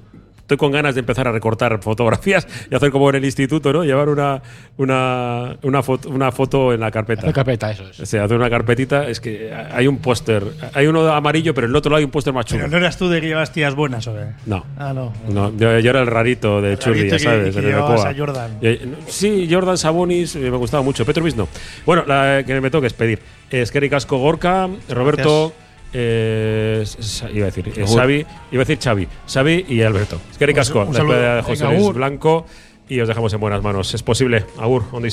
Speaker 1: estoy con ganas de empezar a recortar fotografías y hacer como en el instituto, ¿no? Llevar una, una, una, foto, una foto en la carpeta.
Speaker 4: La carpeta, eso es.
Speaker 1: O sea, hacer una carpetita, es que hay un póster, hay uno amarillo, pero en el otro lado hay un póster más chulo.
Speaker 5: Pero no eras tú de que llevas tías buenas, ¿o qué?
Speaker 1: No.
Speaker 5: Ah, no.
Speaker 1: No, yo, yo era el rarito de Churri,
Speaker 5: rarito
Speaker 1: ya
Speaker 5: que-
Speaker 1: sabes,
Speaker 5: que
Speaker 1: en el Recoa.
Speaker 5: a Jordan.
Speaker 1: Sí, Jordan Sabonis eh, me gustaba mucho. Petrovic no. Bueno, la que me toca es pedir. Esqueri Casco Gorka, Roberto. Eh, iba a decir eh. Xavi, iba a decir Xavi, Xavi y Alberto. Esqueri
Speaker 5: Pues,
Speaker 1: Casco,
Speaker 5: un
Speaker 1: la
Speaker 5: saludo.
Speaker 1: de José
Speaker 4: Venga,
Speaker 1: Luis. Blanco y os dejamos en buenas manos. Es posible. Agur, Ondi